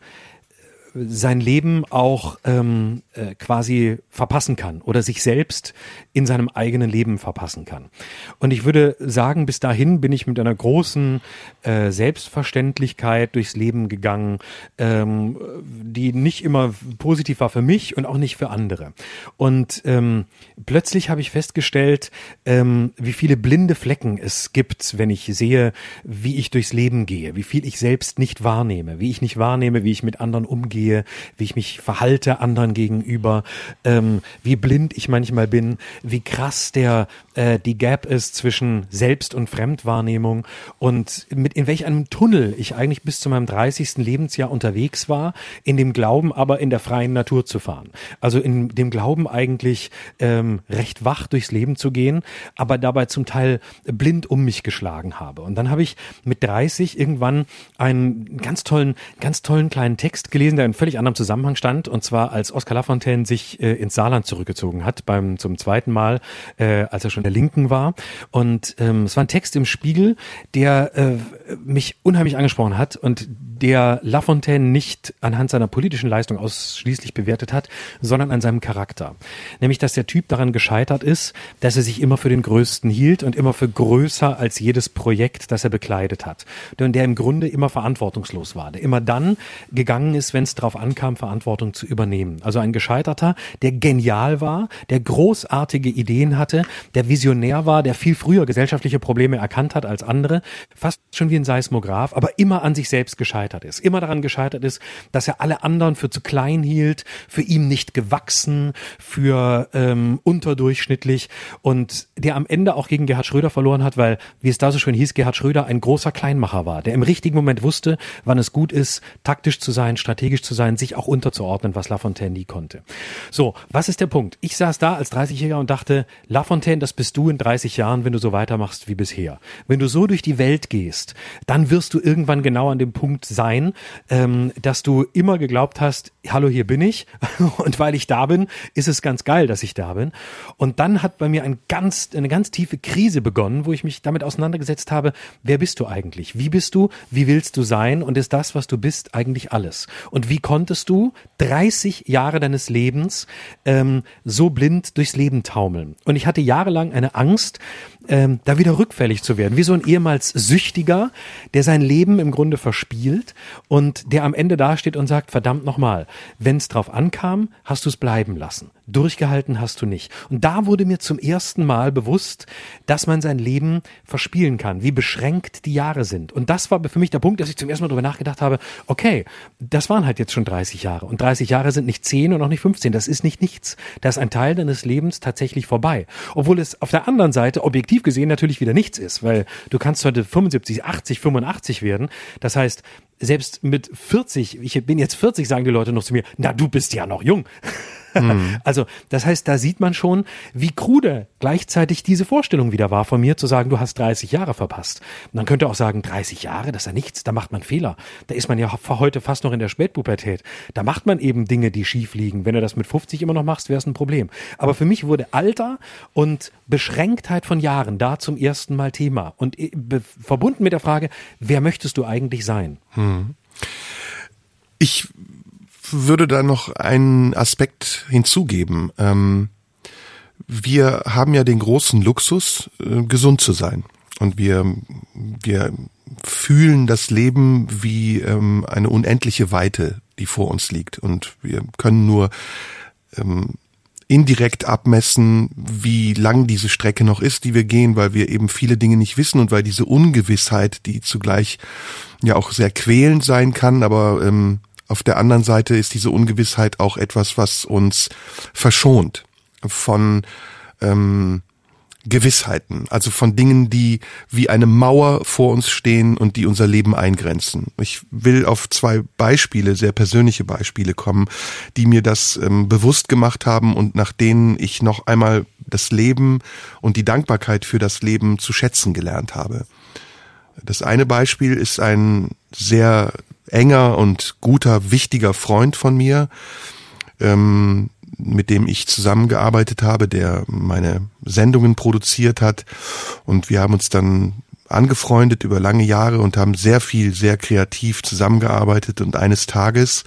Speaker 2: sein Leben auch ähm, äh, quasi verpassen kann oder sich selbst in seinem eigenen Leben verpassen kann. Und ich würde sagen, bis dahin bin ich mit einer großen äh, Selbstverständlichkeit durchs Leben gegangen, ähm, die nicht immer positiv war für mich und auch nicht für andere. Und ähm, plötzlich habe ich festgestellt, ähm, wie viele blinde Flecken es gibt, wenn ich sehe, wie ich durchs Leben gehe, wie viel ich selbst nicht wahrnehme, wie ich nicht wahrnehme, wie ich mit anderen umgehe wie ich mich verhalte anderen gegenüber, ähm, wie blind ich manchmal bin, wie krass der äh, die Gap ist zwischen Selbst- und Fremdwahrnehmung und mit in welch einem Tunnel ich eigentlich bis zu meinem 30. Lebensjahr unterwegs war, in dem Glauben aber in der freien Natur zu fahren. Also in dem Glauben eigentlich ähm, recht wach durchs Leben zu gehen, aber dabei zum Teil blind um mich geschlagen habe. Und dann habe ich mit 30 irgendwann einen ganz tollen, ganz tollen kleinen Text gelesen, der in völlig anderem Zusammenhang stand, und zwar als Oskar Lafontaine sich äh, ins Saarland zurückgezogen hat, beim zum zweiten Mal, äh, als er schon der Linken war. Und ähm, es war ein Text im Spiegel, der äh, mich unheimlich angesprochen hat und der Lafontaine nicht anhand seiner politischen Leistung ausschließlich bewertet hat, sondern an seinem Charakter. Nämlich, dass der Typ daran gescheitert ist, dass er sich immer für den Größten hielt und immer für größer als jedes Projekt, das er bekleidet hat. Und der im Grunde immer verantwortungslos war, der immer dann gegangen ist, wenn es drauf ankam, Verantwortung zu übernehmen. Also ein Gescheiterter, der genial war, der großartige Ideen hatte, der visionär war, der viel früher gesellschaftliche Probleme erkannt hat als andere, fast schon wie ein Seismograph, aber immer an sich selbst gescheitert ist. Immer daran gescheitert ist, dass er alle anderen für zu klein hielt, für ihm nicht gewachsen, für ähm, unterdurchschnittlich und der am Ende auch gegen Gerhard Schröder verloren hat, weil, wie es da so schön hieß, Gerhard Schröder ein großer Kleinmacher war, der im richtigen Moment wusste, wann es gut ist, taktisch zu sein, strategisch zu sein, sich auch unterzuordnen, was Lafontaine nie konnte. So, was ist der Punkt? Ich saß da als 30-Jähriger und dachte, Lafontaine, das bist du in 30 Jahren, wenn du so weitermachst wie bisher. Wenn du so durch die Welt gehst, dann wirst du irgendwann genau an dem Punkt sein, ähm, dass du immer geglaubt hast, hallo, hier bin ich. Und weil ich da bin, ist es ganz geil, dass ich da bin. Und dann hat bei mir ein ganz, eine ganz tiefe Krise begonnen, wo ich mich damit auseinandergesetzt habe, wer bist du eigentlich? Wie bist du? Wie willst du sein? Und ist das, was du bist, eigentlich alles? Und wie konntest du 30 Jahre deines Lebens ähm, so blind durchs Leben taumeln? Und ich hatte jahrelang eine Angst, ähm, da wieder rückfällig zu werden, wie so ein ehemals Süchtiger, der sein Leben im Grunde verspielt und der am Ende dasteht und sagt, verdammt nochmal, wenn es drauf ankam, hast du es bleiben lassen. Durchgehalten hast du nicht. Und da wurde mir zum ersten Mal bewusst, dass man sein Leben verspielen kann, wie beschränkt die Jahre sind. Und das war für mich der Punkt, dass ich zum ersten Mal darüber nachgedacht habe, okay, das waren halt jetzt schon 30 Jahre. Und 30 Jahre sind nicht 10 und auch nicht 15. Das ist nicht nichts. Da ist ein Teil deines Lebens tatsächlich vorbei. Obwohl es auf der anderen Seite objektiv gesehen natürlich wieder nichts ist, weil du kannst heute 75, 80, 85 werden. Das heißt, selbst mit 40, ich bin jetzt 40, sagen die Leute noch zu mir, na, du bist ja noch jung. Mhm. Also, das heißt, da sieht man schon, wie krude gleichzeitig diese Vorstellung wieder war von mir, zu sagen, du hast 30 Jahre verpasst. Man könnte auch sagen, 30 Jahre, das ist ja nichts, da macht man Fehler. Da ist man ja heute fast noch in der Spätpubertät. Da macht man eben Dinge, die schief liegen. Wenn du das mit 50 immer noch machst, wäre es ein Problem. Aber für mich wurde Alter und Beschränktheit von Jahren da zum ersten Mal Thema. Und äh, verbunden mit der Frage, wer möchtest du eigentlich sein? Hm.
Speaker 3: Ich würde da noch einen Aspekt hinzugeben. Ähm, wir haben ja den großen Luxus, äh, gesund zu sein. Und wir, wir fühlen das Leben wie ähm, eine unendliche Weite, die vor uns liegt. Und wir können nur ähm, indirekt abmessen, wie lang diese Strecke noch ist, die wir gehen, weil wir eben viele Dinge nicht wissen und weil diese Ungewissheit, die zugleich ja auch sehr quälend sein kann, aber ähm, auf der anderen Seite ist diese Ungewissheit auch etwas, was uns verschont von ähm, Gewissheiten, also von Dingen, die wie eine Mauer vor uns stehen und die unser Leben eingrenzen. Ich will auf zwei Beispiele, sehr persönliche Beispiele kommen, die mir das ähm, bewusst gemacht haben und nach denen ich noch einmal das Leben und die Dankbarkeit für das Leben zu schätzen gelernt habe. Das eine Beispiel ist ein sehr enger und guter, wichtiger Freund von mir, ähm, mit dem ich zusammengearbeitet habe, der meine Sendungen produziert hat. Und wir haben uns dann angefreundet über lange Jahre und haben sehr viel, sehr kreativ zusammengearbeitet. Und eines Tages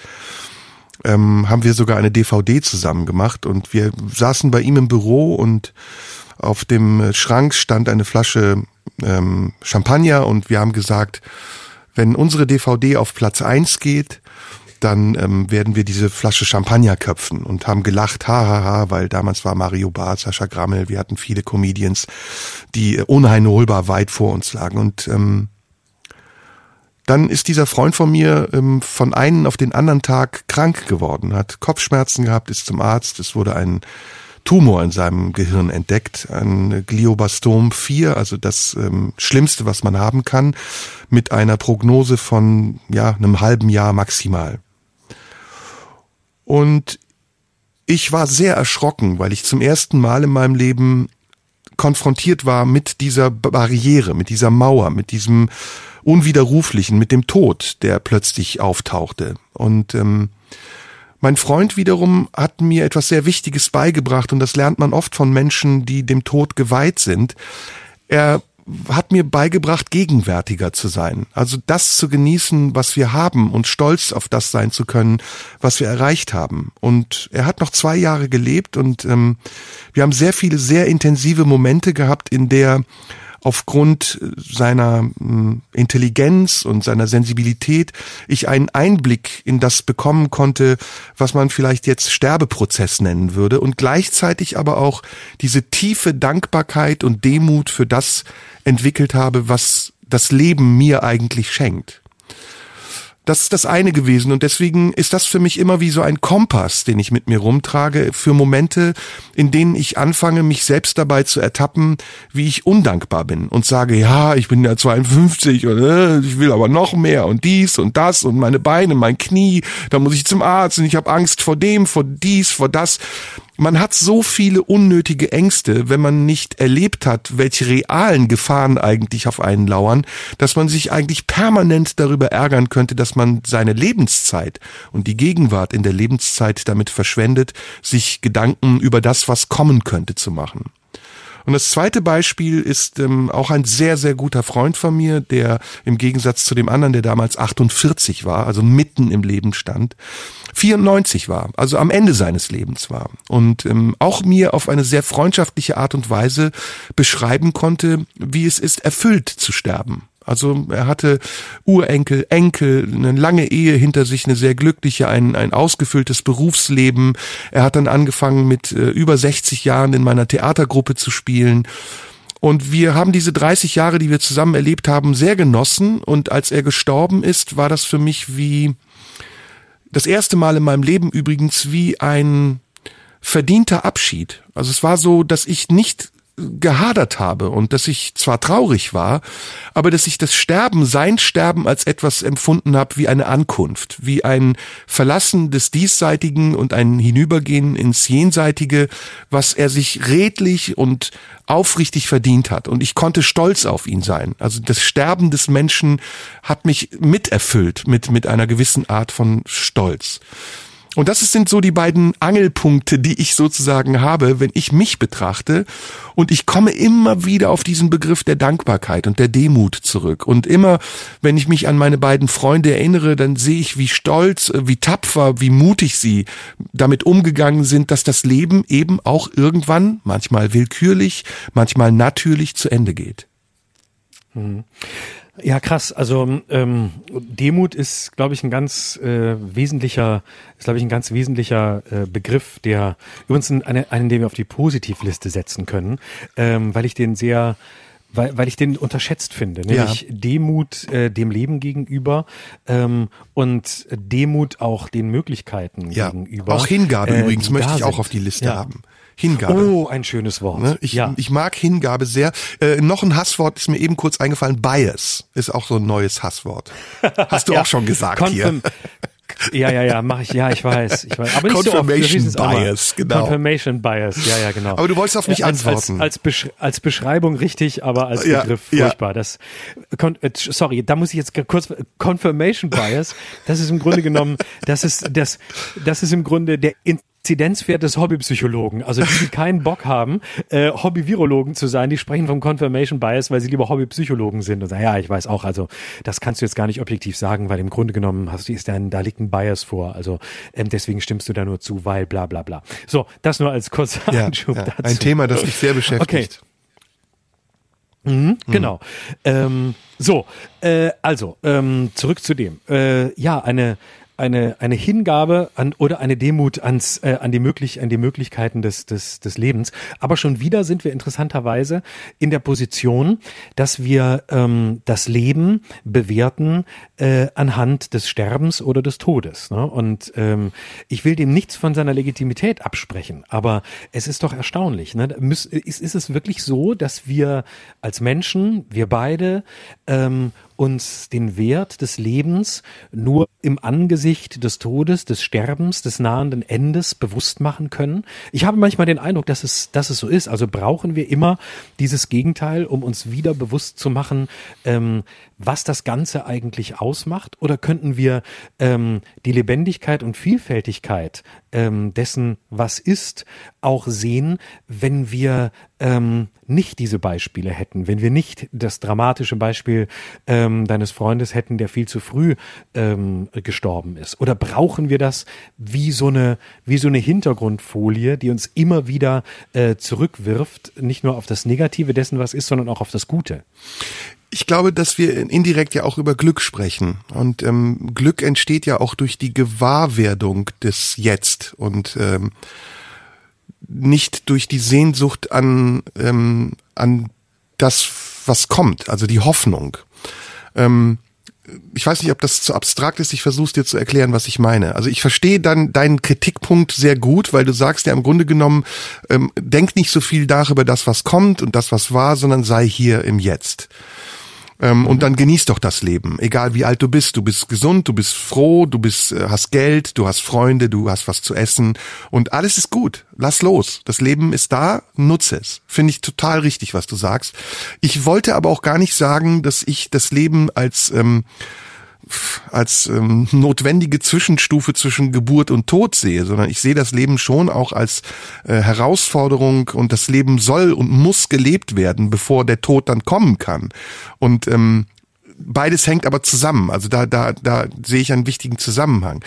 Speaker 3: ähm, haben wir sogar eine DVD zusammen gemacht und wir saßen bei ihm im Büro und auf dem Schrank stand eine Flasche ähm, Champagner und wir haben gesagt, wenn unsere DVD auf Platz eins geht, dann ähm, werden wir diese Flasche Champagner köpfen und haben gelacht, hahaha, ha, ha, weil damals war Mario Barth, Sascha Grammel, wir hatten viele Comedians, die uneinholbar weit vor uns lagen. Und ähm, dann ist dieser Freund von mir ähm, von einen auf den anderen Tag krank geworden, hat Kopfschmerzen gehabt, ist zum Arzt, es wurde ein Tumor in seinem Gehirn entdeckt, ein Gliobastom 4, also das ähm, Schlimmste, was man haben kann, mit einer Prognose von ja einem halben Jahr maximal. Und ich war sehr erschrocken, weil ich zum ersten Mal in meinem Leben konfrontiert war mit dieser Barriere, mit dieser Mauer, mit diesem Unwiderruflichen, mit dem Tod, der plötzlich auftauchte. Und ähm, mein Freund wiederum hat mir etwas sehr Wichtiges beigebracht und das lernt man oft von Menschen, die dem Tod geweiht sind. Er hat mir beigebracht, gegenwärtiger zu sein. Also das zu genießen, was wir haben und stolz auf das sein zu können, was wir erreicht haben. Und er hat noch zwei Jahre gelebt und ähm, wir haben sehr viele, sehr intensive Momente gehabt, in der aufgrund seiner hm, Intelligenz und seiner Sensibilität ich einen Einblick in das bekommen konnte, was man vielleicht jetzt Sterbeprozess nennen würde und gleichzeitig aber auch diese tiefe Dankbarkeit und Demut für das entwickelt habe, was das Leben mir eigentlich schenkt. Das ist das eine gewesen und deswegen ist das für mich immer wie so ein Kompass, den ich mit mir rumtrage für Momente, in denen ich anfange, mich selbst dabei zu ertappen, wie ich undankbar bin und sage, ja, ich bin ja 52 und äh, ich will aber noch mehr und dies und das und meine Beine, mein Knie, da muss ich zum Arzt und ich habe Angst vor dem, vor dies, vor das. Man hat so viele unnötige Ängste, wenn man nicht erlebt hat, welche realen Gefahren eigentlich auf einen lauern, dass man sich eigentlich permanent darüber ärgern könnte, dass man seine Lebenszeit und die Gegenwart in der Lebenszeit damit verschwendet, sich Gedanken über das, was kommen könnte, zu machen. Und das zweite Beispiel ist ähm, auch ein sehr, sehr guter Freund von mir, der im Gegensatz zu dem anderen, der damals 48 war, also mitten im Leben stand, 94 war, also am Ende seines Lebens war und ähm, auch mir auf eine sehr freundschaftliche Art und Weise beschreiben konnte, wie es ist, erfüllt zu sterben. Also er hatte Urenkel, Enkel, eine lange Ehe hinter sich, eine sehr glückliche, ein, ein ausgefülltes Berufsleben. Er hat dann angefangen mit äh, über 60 Jahren in meiner Theatergruppe zu spielen. Und wir haben diese 30 Jahre, die wir zusammen erlebt haben, sehr genossen. Und als er gestorben ist, war das für mich wie das erste Mal in meinem Leben übrigens wie ein verdienter Abschied. Also es war so, dass ich nicht gehadert habe und dass ich zwar traurig war, aber dass ich das Sterben, sein Sterben als etwas empfunden habe wie eine Ankunft, wie ein Verlassen des Diesseitigen und ein Hinübergehen ins Jenseitige, was er sich redlich und aufrichtig verdient hat. Und ich konnte stolz auf ihn sein. Also das Sterben des Menschen hat mich miterfüllt mit, mit einer gewissen Art von Stolz. Und das sind so die beiden Angelpunkte, die ich sozusagen habe, wenn ich mich betrachte. Und ich komme immer wieder auf diesen Begriff der Dankbarkeit und der Demut zurück. Und immer, wenn ich mich an meine beiden Freunde erinnere, dann sehe ich, wie stolz, äh, wie tapfer, wie mutig sie damit umgegangen sind, dass das Leben eben auch irgendwann, manchmal willkürlich, manchmal natürlich zu Ende geht.
Speaker 2: Mhm. Ja, krass. Also ähm, Demut ist, glaube ich, ein ganz äh, wesentlicher, ist, glaube ich, ein ganz wesentlicher äh, Begriff, der übrigens eine, einen, den wir auf die Positivliste setzen können, ähm, weil ich den sehr weil, weil ich den unterschätzt finde, nämlich ja. Demut äh, dem Leben gegenüber ähm, und Demut auch den Möglichkeiten ja. gegenüber.
Speaker 3: Auch Hingabe äh, übrigens möchte ich auch auf die Liste ja. haben. Hingabe.
Speaker 2: Oh, ein schönes Wort. Ne?
Speaker 3: Ich, ja. ich mag Hingabe sehr. Äh, noch ein Hasswort ist mir eben kurz eingefallen. Bias ist auch so ein neues Hasswort. Hast du ja. auch schon gesagt Confirm hier.
Speaker 2: Ja, ja, ja, mache ich, ja, ich weiß. Ich weiß.
Speaker 3: Aber nicht Confirmation so oft, Bias, genau.
Speaker 2: Confirmation Bias, ja, ja, genau.
Speaker 3: Aber du wolltest auf mich
Speaker 2: als,
Speaker 3: antworten.
Speaker 2: Als, als, Besch als, Beschreibung richtig, aber als Begriff furchtbar. Das, äh, sorry, da muss ich jetzt kurz, Confirmation Bias, das ist im Grunde genommen, das ist, das, das ist im Grunde der Inzidenzwert des Hobbypsychologen. Also die, die keinen Bock haben, äh, Hobby-Virologen zu sein, die sprechen vom Confirmation Bias, weil sie lieber Hobbypsychologen sind und sagen, ja, ich weiß auch, also das kannst du jetzt gar nicht objektiv sagen, weil im Grunde genommen hast du, ist dann, da liegt ein Bias vor. Also ähm, deswegen stimmst du da nur zu, weil bla bla bla. So, das nur als kurzer
Speaker 3: ja, Einschub ja, dazu. Ein Thema, das mich sehr beschäftigt.
Speaker 2: Okay. Mhm, genau. Ähm, so, äh, also ähm, zurück zu dem. Äh, ja, eine eine, eine Hingabe an, oder eine Demut ans, äh, an, die möglich, an die Möglichkeiten des, des, des Lebens. Aber schon wieder sind wir interessanterweise in der Position, dass wir ähm, das Leben bewerten äh, anhand des Sterbens oder des Todes. Ne? Und ähm, ich will dem nichts von seiner Legitimität absprechen, aber es ist doch erstaunlich. Ne? Ist, ist es wirklich so, dass wir als Menschen, wir beide, ähm, uns den Wert des Lebens nur im Angesicht des Todes, des Sterbens, des nahenden Endes bewusst machen können. Ich habe manchmal den Eindruck, dass es, dass es so ist. Also brauchen wir immer dieses Gegenteil, um uns wieder bewusst zu machen, ähm, was das Ganze eigentlich ausmacht? Oder könnten wir ähm, die Lebendigkeit und Vielfältigkeit ähm, dessen, was ist, auch sehen, wenn wir ähm, nicht diese Beispiele hätten, wenn wir nicht das dramatische Beispiel ähm, deines Freundes hätten, der viel zu früh ähm, gestorben ist? Oder brauchen wir das wie so eine, wie so eine Hintergrundfolie, die uns immer wieder äh, zurückwirft, nicht nur auf das Negative dessen, was ist, sondern auch auf das Gute?
Speaker 3: Ich glaube, dass wir indirekt ja auch über Glück sprechen. Und ähm, Glück entsteht ja auch durch die Gewahrwerdung des Jetzt und ähm, nicht durch die Sehnsucht an, ähm, an das, was kommt, also die Hoffnung. Ähm, ich weiß nicht, ob das zu abstrakt ist. Ich versuche dir zu erklären, was ich meine. Also ich verstehe dann deinen Kritikpunkt sehr gut, weil du sagst ja im Grunde genommen, ähm, denk nicht so viel darüber, das was kommt und das was war, sondern sei hier im Jetzt. Ähm. Und dann genieß doch das Leben, egal wie alt du bist. Du bist gesund, du bist froh, du bist, äh, hast Geld, du hast Freunde, du hast was zu essen und alles ist gut. Lass los. Das Leben ist da, nutze es. Finde ich total richtig, was du sagst. Ich wollte aber auch gar nicht sagen, dass ich das Leben als ähm, als ähm, notwendige Zwischenstufe zwischen Geburt und Tod sehe, sondern ich sehe das Leben schon auch als äh, Herausforderung und das Leben soll und muss gelebt werden, bevor der Tod dann kommen kann. Und ähm, beides hängt aber zusammen. Also da, da, da sehe ich einen wichtigen Zusammenhang.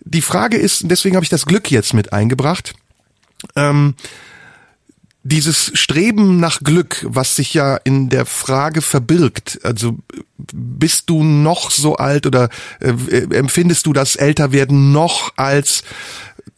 Speaker 3: Die Frage ist, deswegen habe ich das Glück jetzt mit eingebracht. Ähm, dieses Streben nach Glück, was sich ja in der Frage verbirgt, also bist du noch so alt oder äh, empfindest du das Älterwerden noch als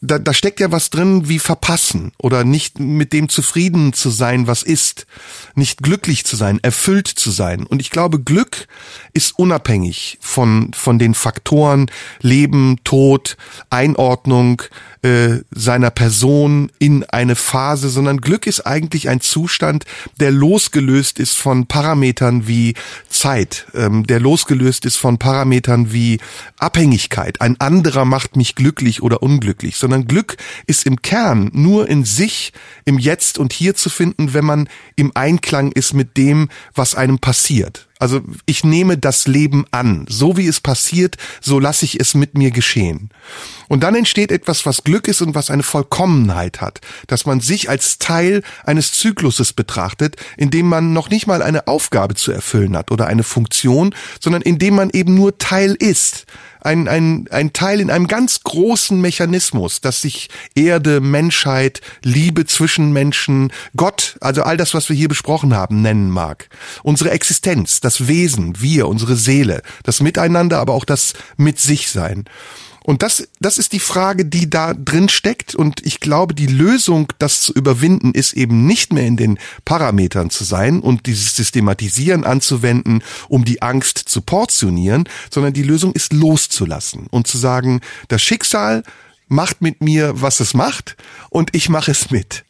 Speaker 3: da, da steckt ja was drin wie verpassen oder nicht mit dem zufrieden zu sein, was ist, nicht glücklich zu sein, erfüllt zu sein. Und ich glaube, Glück ist unabhängig von von den Faktoren Leben, Tod, Einordnung, äh, seiner Person in eine Phase, sondern Glück ist eigentlich ein Zustand, der losgelöst ist von Parametern wie Zeit, ähm, der losgelöst ist von Parametern wie Abhängigkeit. Ein anderer macht mich glücklich oder unglücklich, sondern Glück ist im Kern nur in sich, im Jetzt und hier zu finden, wenn man im Einklang ist mit dem, was einem passiert. Also ich nehme das Leben an. So wie es passiert, so lasse ich es mit mir geschehen. Und dann entsteht etwas, was Glück ist und was eine Vollkommenheit hat. Dass man sich als Teil eines Zykluses betrachtet, in dem man noch nicht mal eine Aufgabe zu erfüllen hat oder eine Funktion, sondern in dem man eben nur Teil ist ein, ein, ein Teil in einem ganz großen Mechanismus, dass sich Erde, Menschheit, Liebe zwischen Menschen, Gott, also all das, was wir hier besprochen haben, nennen mag. Unsere Existenz, das Wesen, wir, unsere Seele, das Miteinander, aber auch das Mit sich sein. Und das, das ist die Frage, die da drin steckt. Und ich glaube, die Lösung, das zu überwinden, ist eben nicht mehr in den Parametern zu sein und dieses Systematisieren anzuwenden, um die Angst zu portionieren, sondern die Lösung ist loszulassen und zu sagen, das Schicksal macht mit mir, was es macht und ich mache es mit.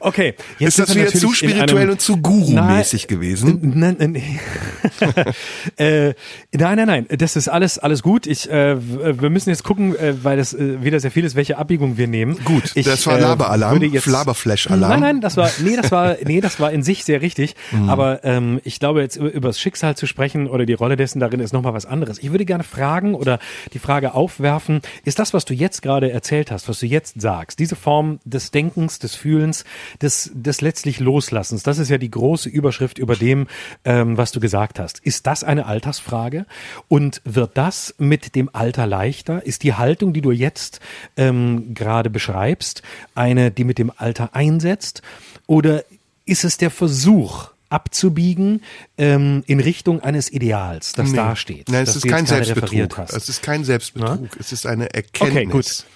Speaker 2: Okay,
Speaker 3: jetzt ist das wieder zu spirituell und zu Guru-mäßig gewesen.
Speaker 2: Nein, nein, äh, nein, nein, nein, das ist alles alles gut. Ich, äh, wir müssen jetzt gucken, äh, weil das äh, wieder sehr viel ist, welche Abbiegung wir nehmen.
Speaker 3: Gut,
Speaker 2: ich,
Speaker 3: das war Laberalarm, äh, Laberflash-Alarm.
Speaker 2: Nein, nein, das war, nee, das war, nee, das war in sich sehr richtig. Mhm. Aber ähm, ich glaube, jetzt über, über das Schicksal zu sprechen oder die Rolle dessen darin ist nochmal was anderes. Ich würde gerne fragen oder die Frage aufwerfen: Ist das, was du jetzt gerade erzählt hast, was du jetzt sagst, diese Form des Denkens, des Fühlens, des, des letztlich Loslassens. Das ist ja die große Überschrift über dem, ähm, was du gesagt hast. Ist das eine Altersfrage? Und wird das mit dem Alter leichter? Ist die Haltung, die du jetzt ähm, gerade beschreibst, eine, die mit dem Alter einsetzt? Oder ist es der Versuch, abzubiegen ähm, in Richtung eines Ideals, das nee. da steht.
Speaker 3: Nein, es ist kein Selbstbetrug. Es ist kein Selbstbetrug. Es ist eine Erkenntnis. Okay, gut.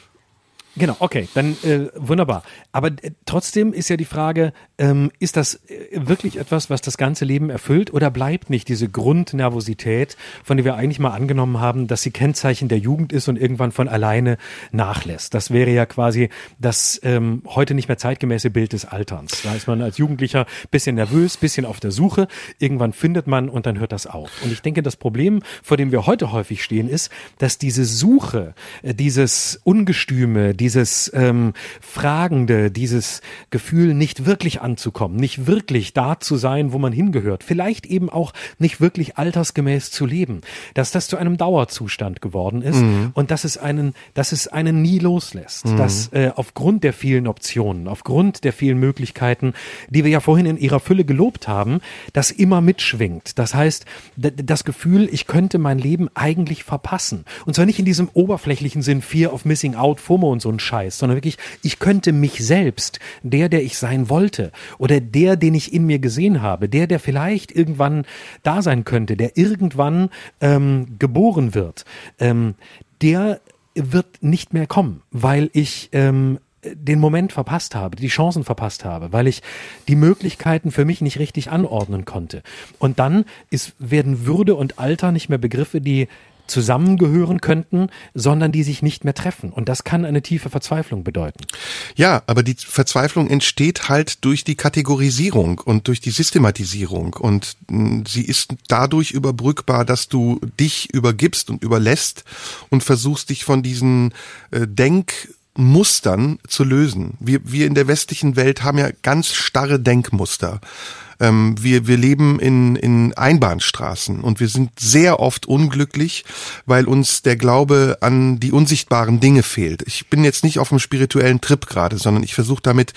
Speaker 2: Genau, okay, dann äh, wunderbar. Aber äh, trotzdem ist ja die Frage, ähm, ist das äh, wirklich etwas, was das ganze Leben erfüllt oder bleibt nicht diese Grundnervosität, von der wir eigentlich mal angenommen haben, dass sie Kennzeichen der Jugend ist und irgendwann von alleine nachlässt? Das wäre ja quasi das ähm, heute nicht mehr zeitgemäße Bild des Alterns. Da ist man als Jugendlicher bisschen nervös, bisschen auf der Suche, irgendwann findet man und dann hört das auf. Und ich denke, das Problem, vor dem wir heute häufig stehen, ist, dass diese Suche, äh, dieses Ungestüme, dieses ähm, Fragende, dieses Gefühl, nicht wirklich anzukommen, nicht wirklich da zu sein, wo man hingehört, vielleicht eben auch nicht wirklich altersgemäß zu leben, dass das zu einem Dauerzustand geworden ist mhm. und dass es einen, dass es einen nie loslässt, mhm. dass äh, aufgrund der vielen Optionen, aufgrund der vielen Möglichkeiten, die wir ja vorhin in ihrer Fülle gelobt haben, das immer mitschwingt. Das heißt, das Gefühl, ich könnte mein Leben eigentlich verpassen. Und zwar nicht in diesem oberflächlichen Sinn Fear of Missing Out, FOMO und so ein Scheiß, sondern wirklich, ich könnte mich selbst, der, der ich sein wollte, oder der, den ich in mir gesehen habe, der, der vielleicht irgendwann da sein könnte, der irgendwann ähm, geboren wird, ähm, der wird nicht mehr kommen, weil ich ähm, den Moment verpasst habe, die Chancen verpasst habe, weil ich die Möglichkeiten für mich nicht richtig anordnen konnte. Und dann ist, werden Würde und Alter nicht mehr Begriffe, die zusammengehören könnten, sondern die sich nicht mehr treffen. Und das kann eine tiefe Verzweiflung bedeuten.
Speaker 3: Ja, aber die Verzweiflung entsteht halt durch die Kategorisierung und durch die Systematisierung. Und hm, sie ist dadurch überbrückbar, dass du dich übergibst und überlässt und versuchst dich von diesen äh, Denk Mustern zu lösen. Wir, wir in der westlichen Welt haben ja ganz starre Denkmuster. Ähm, wir, wir leben in, in Einbahnstraßen und wir sind sehr oft unglücklich, weil uns der Glaube an die unsichtbaren Dinge fehlt. Ich bin jetzt nicht auf einem spirituellen Trip gerade, sondern ich versuche damit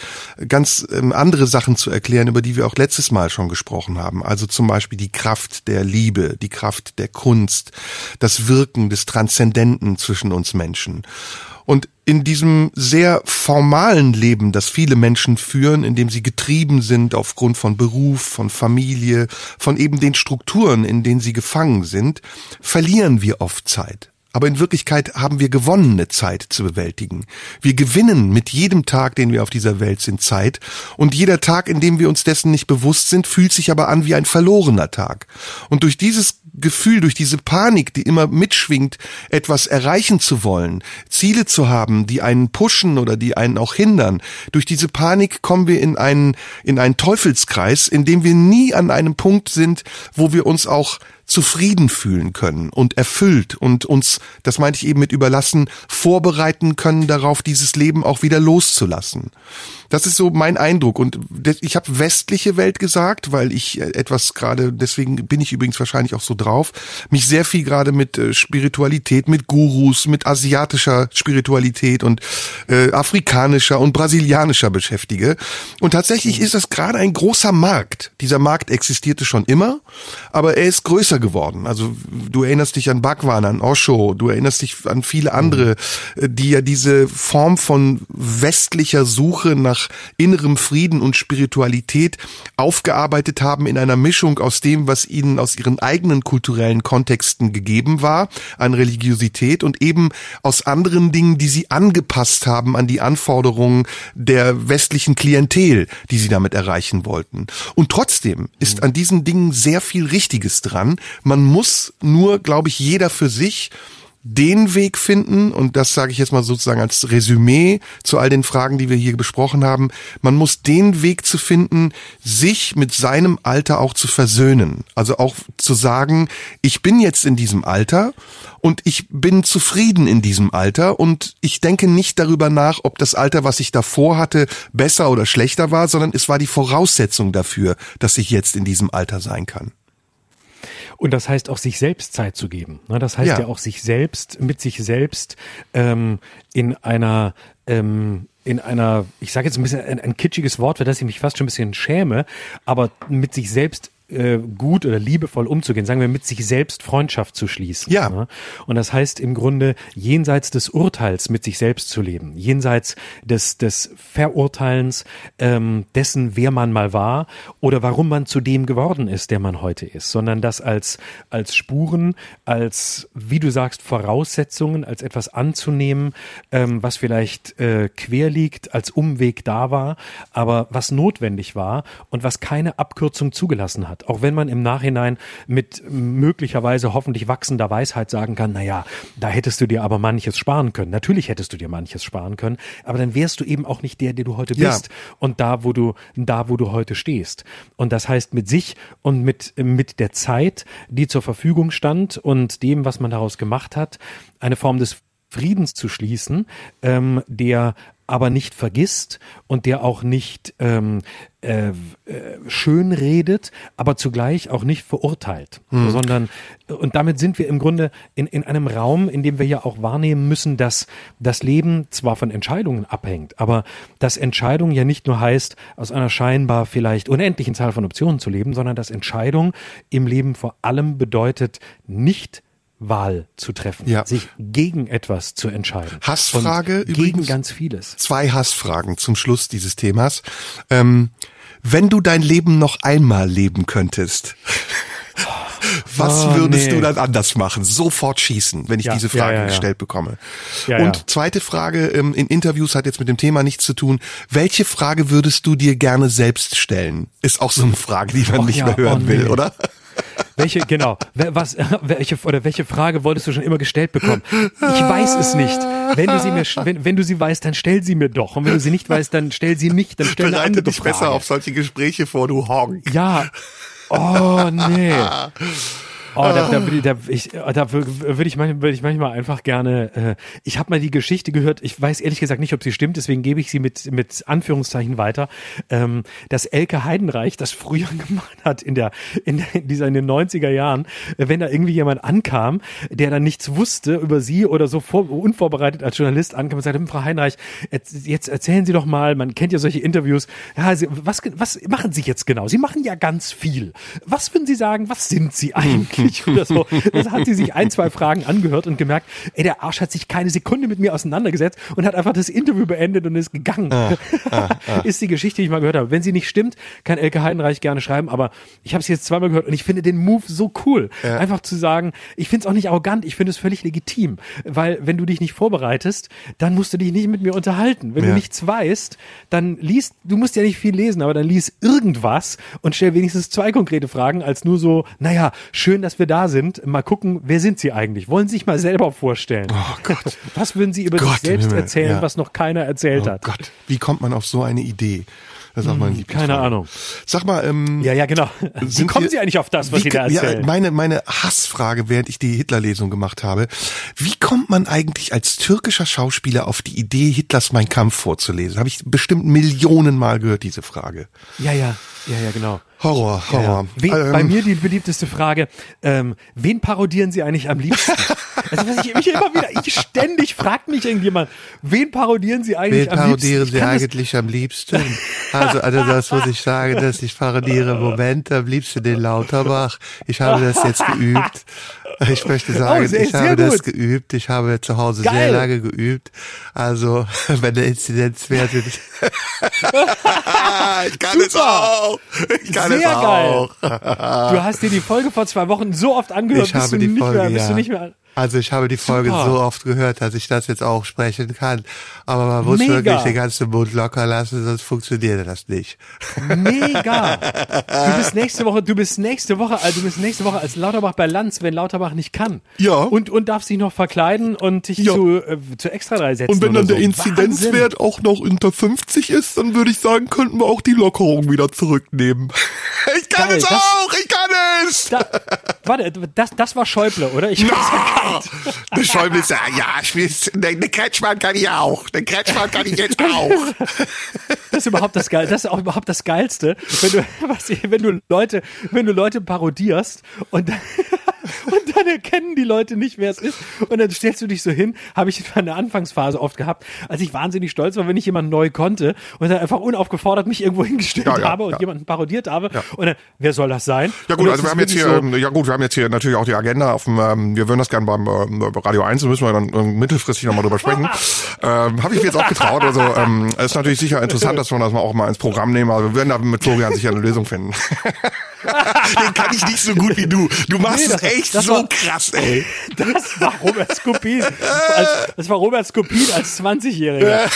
Speaker 3: ganz ähm, andere Sachen zu erklären, über die wir auch letztes Mal schon gesprochen haben. Also zum Beispiel die Kraft der Liebe, die Kraft der Kunst, das Wirken des Transzendenten zwischen uns Menschen. Und in diesem sehr formalen Leben, das viele Menschen führen, in dem sie getrieben sind aufgrund von Beruf, von Familie, von eben den Strukturen, in denen sie gefangen sind, verlieren wir oft Zeit. Aber in Wirklichkeit haben wir gewonnene Zeit zu bewältigen. Wir gewinnen mit jedem Tag, den wir auf dieser Welt sind, Zeit. Und jeder Tag, in dem wir uns dessen nicht bewusst sind, fühlt sich aber an wie ein verlorener Tag. Und durch dieses Gefühl, durch diese Panik, die immer mitschwingt, etwas erreichen zu wollen, Ziele zu haben, die einen pushen oder die einen auch hindern, durch diese Panik kommen wir in einen, in einen Teufelskreis, in dem wir nie an einem Punkt sind, wo wir uns auch zufrieden fühlen können und erfüllt und uns, das meinte ich eben mit überlassen, vorbereiten können darauf, dieses Leben auch wieder loszulassen. Das ist so mein Eindruck. Und ich habe westliche Welt gesagt, weil ich äh, etwas gerade, deswegen bin ich übrigens wahrscheinlich auch so drauf, mich sehr viel gerade mit äh, Spiritualität, mit Gurus, mit asiatischer Spiritualität und äh, afrikanischer und brasilianischer beschäftige. Und tatsächlich ist das gerade ein großer Markt. Dieser Markt existierte schon immer, aber er ist größer geworden. Also du erinnerst dich an Bhagwan, an Osho, du erinnerst dich an viele andere, äh, die ja diese Form von westlicher Suche nach innerem Frieden und Spiritualität aufgearbeitet haben in einer Mischung aus dem, was ihnen aus ihren eigenen kulturellen Kontexten gegeben war, an Religiosität und eben aus anderen Dingen, die sie angepasst haben an die Anforderungen der westlichen Klientel, die sie damit erreichen wollten. Und trotzdem ist an diesen Dingen sehr viel Richtiges dran. Man muss nur, glaube ich, jeder für sich den Weg finden, und das sage ich jetzt mal sozusagen als Resümee zu all den Fragen, die wir hier besprochen haben, man muss den Weg zu finden, sich mit seinem Alter auch zu versöhnen. Also auch zu sagen, ich bin jetzt in diesem Alter und ich bin zufrieden in diesem Alter und ich denke nicht darüber nach, ob das Alter, was ich davor hatte, besser oder schlechter war, sondern es war die Voraussetzung dafür, dass ich jetzt in diesem Alter sein kann.
Speaker 2: Und das heißt auch, sich selbst Zeit zu geben. Ne? Das heißt ja, ja auch, sich selbst, mit sich selbst ähm, in einer ähm, in einer, ich sage jetzt ein bisschen ein, ein kitschiges Wort, für das ich mich fast schon ein bisschen schäme, aber mit sich selbst äh, gut oder liebevoll umzugehen, sagen wir mit sich selbst Freundschaft zu schließen.
Speaker 3: Ja. Ne?
Speaker 2: Und das heißt im Grunde jenseits des Urteils mit sich selbst zu leben, jenseits des des Verurteilens ähm, dessen, wer man mal war oder warum man zu dem geworden ist, der man heute ist, sondern das als als Spuren, als wie du sagst Voraussetzungen, als etwas anzunehmen, ähm, was vielleicht äh, quer liegt, als Umweg da war, aber was notwendig war und was keine Abkürzung zugelassen hat auch wenn man im Nachhinein mit möglicherweise hoffentlich wachsender Weisheit sagen kann, naja, da hättest du dir aber manches sparen können. Natürlich hättest du dir manches sparen können, aber dann wärst du eben auch nicht der, der du heute bist ja. und da, wo du, da, wo du heute stehst. Und das heißt, mit sich und mit, mit der Zeit, die zur Verfügung stand und dem, was man daraus gemacht hat, eine Form des Friedens zu schließen, ähm, der aber nicht vergisst und der auch nicht ähm, äh, äh, schön redet, aber zugleich auch nicht verurteilt, mhm. sondern und damit sind wir im Grunde in, in einem Raum, in dem wir ja auch wahrnehmen müssen, dass das Leben zwar von Entscheidungen abhängt, aber dass Entscheidung ja nicht nur heißt, aus einer scheinbar vielleicht unendlichen Zahl von Optionen zu leben, sondern dass Entscheidung im Leben vor allem bedeutet, nicht Wahl zu treffen, ja. sich gegen etwas zu entscheiden.
Speaker 3: Hassfrage
Speaker 2: Und übrigens. Gegen ganz vieles.
Speaker 3: Zwei Hassfragen zum Schluss dieses Themas. Ähm, wenn du dein Leben noch einmal leben könntest, was oh, würdest nee. du dann anders machen? Sofort schießen, wenn ich ja, diese Frage ja, gestellt bekomme. Und zweite Frage, ähm, in Interviews hat jetzt mit dem Thema nichts zu tun. Welche Frage würdest du dir gerne selbst stellen? Ist auch so eine Frage, die man oh, nicht mehr hören oh, nee. will, oder?
Speaker 2: Welche, genau, was, welche, oder welche Frage wolltest du schon immer gestellt bekommen? Ich weiß es nicht. Wenn du sie mir, wenn, wenn du sie weißt, dann stell sie mir doch. Und wenn du sie nicht weißt, dann stell sie nicht, dann stell Bereite eine andere dich
Speaker 3: Frage. besser auf solche Gespräche vor, du Honk.
Speaker 2: Ja. Oh, nee. Oh, da, da, da, ich, da würde ich, manchmal, würd ich manchmal einfach gerne. Äh, ich habe mal die Geschichte gehört. Ich weiß ehrlich gesagt nicht, ob sie stimmt. Deswegen gebe ich sie mit mit Anführungszeichen weiter. Ähm, dass Elke Heidenreich das früher gemacht hat in der in, der, in dieser in den 90er Jahren, wenn da irgendwie jemand ankam, der dann nichts wusste über sie oder so vor, unvorbereitet als Journalist ankam und sagte, hm, Frau Heidenreich, jetzt erzählen Sie doch mal. Man kennt ja solche Interviews. Ja, sie, was was machen Sie jetzt genau? Sie machen ja ganz viel. Was würden Sie sagen? Was sind Sie eigentlich? nicht oder so. Das hat sie sich ein, zwei Fragen angehört und gemerkt, ey, der Arsch hat sich keine Sekunde mit mir auseinandergesetzt und hat einfach das Interview beendet und ist gegangen. Ah, ah, ah. ist die Geschichte, die ich mal gehört habe. Wenn sie nicht stimmt, kann Elke Heidenreich gerne schreiben, aber ich habe sie jetzt zweimal gehört und ich finde den Move so cool. Ja. Einfach zu sagen, ich finde es auch nicht arrogant, ich finde es völlig legitim, weil wenn du dich nicht vorbereitest, dann musst du dich nicht mit mir unterhalten. Wenn ja. du nichts weißt, dann liest, du musst ja nicht viel lesen, aber dann lies irgendwas und stell wenigstens zwei konkrete Fragen als nur so, naja, schön, dass wir wir da sind, mal gucken, wer sind Sie eigentlich? Wollen Sie sich mal selber vorstellen?
Speaker 3: Oh Gott.
Speaker 2: Was würden Sie über Gott sich selbst erzählen, ja. was noch keiner erzählt
Speaker 3: oh
Speaker 2: hat?
Speaker 3: Gott, wie kommt man auf so eine Idee? Das ist auch mein hm,
Speaker 2: Keine Ahnung.
Speaker 3: Sag mal, ähm,
Speaker 2: ja, ja, genau. Wie kommen Sie eigentlich auf das, was wie, Sie da erzählen?
Speaker 3: Ja, meine, meine Hassfrage, während ich die Hitler-Lesung gemacht habe. Wie kommt man eigentlich als türkischer Schauspieler auf die Idee, Hitlers Mein Kampf vorzulesen? Habe ich bestimmt Millionen Mal gehört, diese Frage.
Speaker 2: Ja, ja, ja, ja, genau.
Speaker 3: Horror, Horror.
Speaker 2: Ja, ja. Ähm, bei mir die beliebteste Frage, ähm, wen parodieren Sie eigentlich am liebsten? also was ich mich immer wieder, ich ständig fragt mich irgendjemand, wen parodieren Sie eigentlich
Speaker 3: wen
Speaker 2: am liebsten?
Speaker 3: Wen parodieren Sie eigentlich am liebsten? Also, also das muss ich sagen, dass ich parodiere Moment am liebsten den Lauterbach. Ich habe das jetzt geübt. Ich möchte oh, sagen, oh, sehr, ich habe das geübt. Ich habe zu Hause Geil. sehr lange geübt. Also, wenn der Inzidenzwert ich kann Super. es auch. Ich kann sehr es auch.
Speaker 2: Geil. Du hast dir die Folge vor zwei Wochen so oft angehört,
Speaker 3: ich habe die Folge,
Speaker 2: mehr,
Speaker 3: ja.
Speaker 2: du nicht mehr
Speaker 3: also ich habe die Folge Super. so oft gehört, dass ich das jetzt auch sprechen kann. Aber man muss Mega. wirklich den ganzen Mund locker lassen, sonst funktioniert das nicht.
Speaker 2: Mega. Du bist nächste Woche, du bist nächste Woche, also du bist nächste Woche als Lauterbach bei Lanz, wenn Lauterbach nicht kann.
Speaker 3: Ja.
Speaker 2: Und, und darfst dich noch verkleiden und dich ja. zu, äh, zu extra drei setzen.
Speaker 3: Und wenn dann so. der Inzidenzwert auch noch unter 50 ist, dann würde ich sagen, könnten wir auch die Lockerung wieder zurücknehmen. Ich kann Geil, es auch, ich kann es.
Speaker 2: Da, warte, das, das war Schäuble, oder? Ich
Speaker 3: no. Der Schäuble ist ja, ja, ich will, der, der Kretschmann kann ich auch. Der Kretschmann kann ich jetzt auch.
Speaker 2: Das ist überhaupt das Geil, das ist auch überhaupt das Geilste, wenn du, was, wenn du Leute, wenn du Leute parodierst und dann, und dann erkennen die Leute nicht, wer es ist. Und dann stellst du dich so hin, habe ich in der Anfangsphase oft gehabt, als ich wahnsinnig stolz war, wenn ich jemanden neu konnte und dann einfach unaufgefordert mich irgendwo hingestellt ja, ja, habe und ja. jemanden parodiert habe. Und dann, wer soll das sein?
Speaker 3: Ja gut, also wir haben jetzt hier, so ja gut, wir haben jetzt hier natürlich auch die Agenda auf dem, ähm, wir würden das gerne beim äh, Radio 1, da müssen wir dann äh, mittelfristig nochmal drüber sprechen. ähm, habe ich mir jetzt auch getraut. Also ähm, ist natürlich sicher interessant, dass wir das mal auch mal ins Programm nehmen, aber wir werden da mit Florian sicher eine Lösung finden. Den kann ich nicht so gut wie du. Du machst nee, es echt so war, krass, ey.
Speaker 2: Das war Robert Skopin. das war Robert Skopin als 20-Jähriger.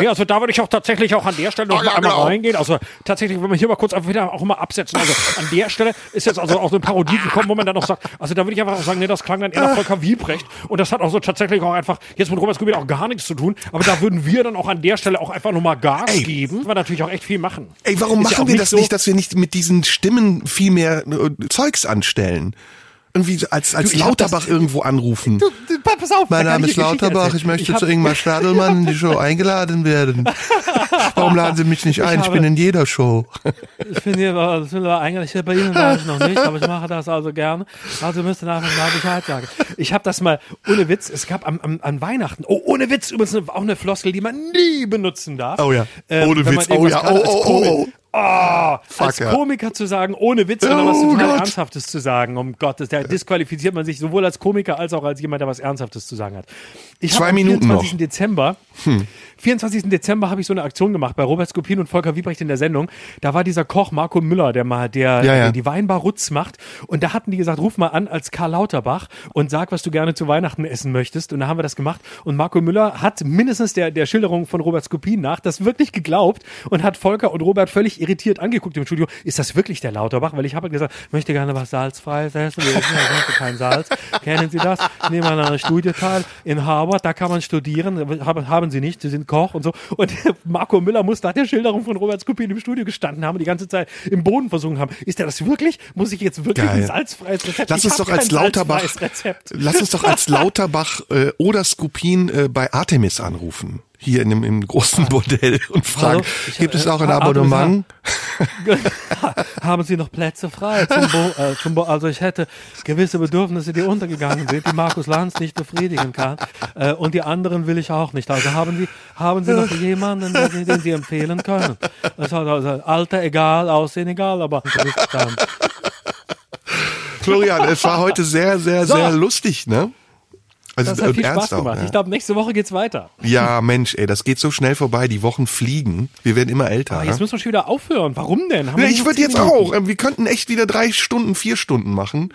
Speaker 2: nee, also da würde ich auch tatsächlich auch an der Stelle noch oh, ja, einmal genau. reingehen. Also tatsächlich, wenn wir hier mal kurz wieder auch mal absetzen. Also an der Stelle ist jetzt also auch eine Parodie gekommen, wo man dann noch sagt, also da würde ich einfach sagen, nee, das klang dann eher nach Volker Wiebrecht. Und das hat auch so tatsächlich auch einfach jetzt mit Robert Skopin auch gar nichts zu tun. Aber da würden wir dann auch an der Stelle auch einfach nochmal Gas ey. geben. Wir natürlich auch echt viel machen.
Speaker 3: Ey, warum ist machen ja wir das so nicht, dass wir nicht mit diesen Stimmen viel mehr äh, Zeugs anstellen? irgendwie als, als du, Lauterbach das, irgendwo anrufen. Du, du, pass auf. Mein Name ist Lauterbach, ich möchte ich zu Ingmar Stadelmann in die Show eingeladen werden. Warum laden Sie mich nicht ein? Ich, ich bin in jeder Show.
Speaker 2: Ich bin hier, das will eigentlich bei Ihnen war ich noch nicht, aber ich mache das also gerne. Also müsst ihr einfach mal Bescheid sagen. Ich habe das mal, ohne Witz, es gab am, am, an Weihnachten, oh, ohne Witz, übrigens auch eine Floskel, die man nie benutzen darf.
Speaker 3: Oh ja, ähm, ohne Witz, oh ja, oh, oh, oh, oh.
Speaker 2: Oh, Fuck, als Komiker zu sagen, ohne Witz oder oh, was total Gott. Ernsthaftes zu sagen, um Gottes, da disqualifiziert man sich sowohl als Komiker als auch als jemand, der was Ernsthaftes zu sagen hat. Ich
Speaker 3: Zwei Minuten 24.
Speaker 2: noch. Dezember hm. 24. Dezember habe ich so eine Aktion gemacht bei Robert Skopin und Volker Wiebrecht in der Sendung. Da war dieser Koch Marco Müller, der mal, der, ja, ja. die Weinbar Rutz macht. Und da hatten die gesagt, ruf mal an als Karl Lauterbach und sag, was du gerne zu Weihnachten essen möchtest. Und da haben wir das gemacht. Und Marco Müller hat mindestens der, der Schilderung von Robert Skopin nach das wirklich geglaubt und hat Volker und Robert völlig irritiert angeguckt im Studio. Ist das wirklich der Lauterbach? Weil ich habe gesagt, möchte gerne was salzfreies essen. Wir essen kein Salz. Kennen Sie das? Nehmen wir an einer Studie teil in Harvard. Da kann man studieren. Haben, haben Sie nicht. Sie sind Koch und so. Und Marco Müller muss nach der Schilderung von Robert Skopin im Studio gestanden haben und die ganze Zeit im Boden versunken haben. Ist der das wirklich? Muss ich jetzt wirklich Geil. ein salzfreies Rezept?
Speaker 3: Lass uns doch als Lauterbach, lass uns doch als Lauterbach äh, oder Skopin äh, bei Artemis anrufen hier in dem im großen Bordell und fragen, also, gibt es auch ein Abonnement?
Speaker 2: Haben Sie noch Plätze frei? Zum Bo, äh, zum Bo, also ich hätte gewisse Bedürfnisse, die untergegangen sind, die Markus Lanz nicht befriedigen kann. Äh, und die anderen will ich auch nicht. Also haben Sie, haben Sie noch jemanden, den, den Sie empfehlen können? Also, also, Alter egal, Aussehen egal, aber
Speaker 3: Florian, es war heute sehr, sehr, so. sehr lustig, ne?
Speaker 2: Also, das hat viel Spaß gemacht. Auch, ja. Ich glaube, nächste Woche geht's weiter.
Speaker 3: Ja, Mensch, ey, das geht so schnell vorbei. Die Wochen fliegen. Wir werden immer älter.
Speaker 2: Aber ah, jetzt müssen wir schon wieder aufhören. Warum denn?
Speaker 3: Ja, ich würde jetzt Minuten? auch. Wir könnten echt wieder drei Stunden, vier Stunden machen.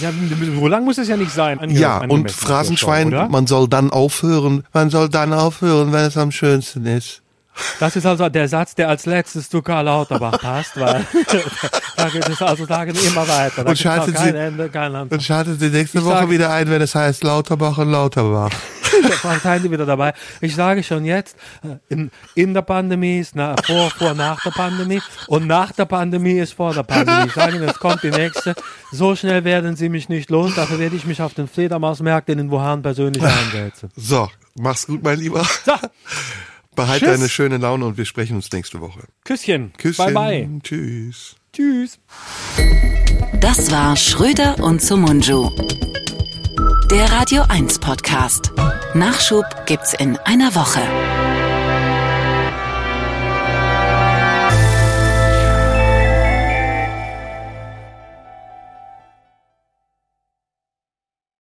Speaker 2: Ja, so lang muss es ja nicht sein.
Speaker 3: Ange ja, und Phrasenschwein, man soll dann aufhören. Man soll dann aufhören, wenn es am schönsten ist.
Speaker 2: Das ist also der Satz, der als letztes zu Karl Lauterbach passt, weil da geht es also Tage immer weiter. Da
Speaker 3: und schalten Sie, Ende. Und schalten Sie nächste ich Woche sage, wieder ein, wenn es heißt Lauterbach und Lauterbach.
Speaker 2: seien Sie wieder dabei. Ich sage schon jetzt, äh, in, in der Pandemie ist na, vor, vor, nach der Pandemie und nach der Pandemie ist vor der Pandemie. Ich sage Ihnen, es kommt die nächste. So schnell werden Sie mich nicht los, dafür werde ich mich auf den Fledermausmärkten in Wuhan persönlich einsetzen.
Speaker 3: So, mach's gut, mein Lieber. So. Behalte deine schöne Laune und wir sprechen uns nächste Woche.
Speaker 2: Küsschen.
Speaker 3: Küsschen.
Speaker 2: Bye bye.
Speaker 3: Tschüss.
Speaker 2: Tschüss.
Speaker 1: Das war Schröder und Sumunju. Der Radio 1 Podcast. Nachschub gibt's in einer Woche.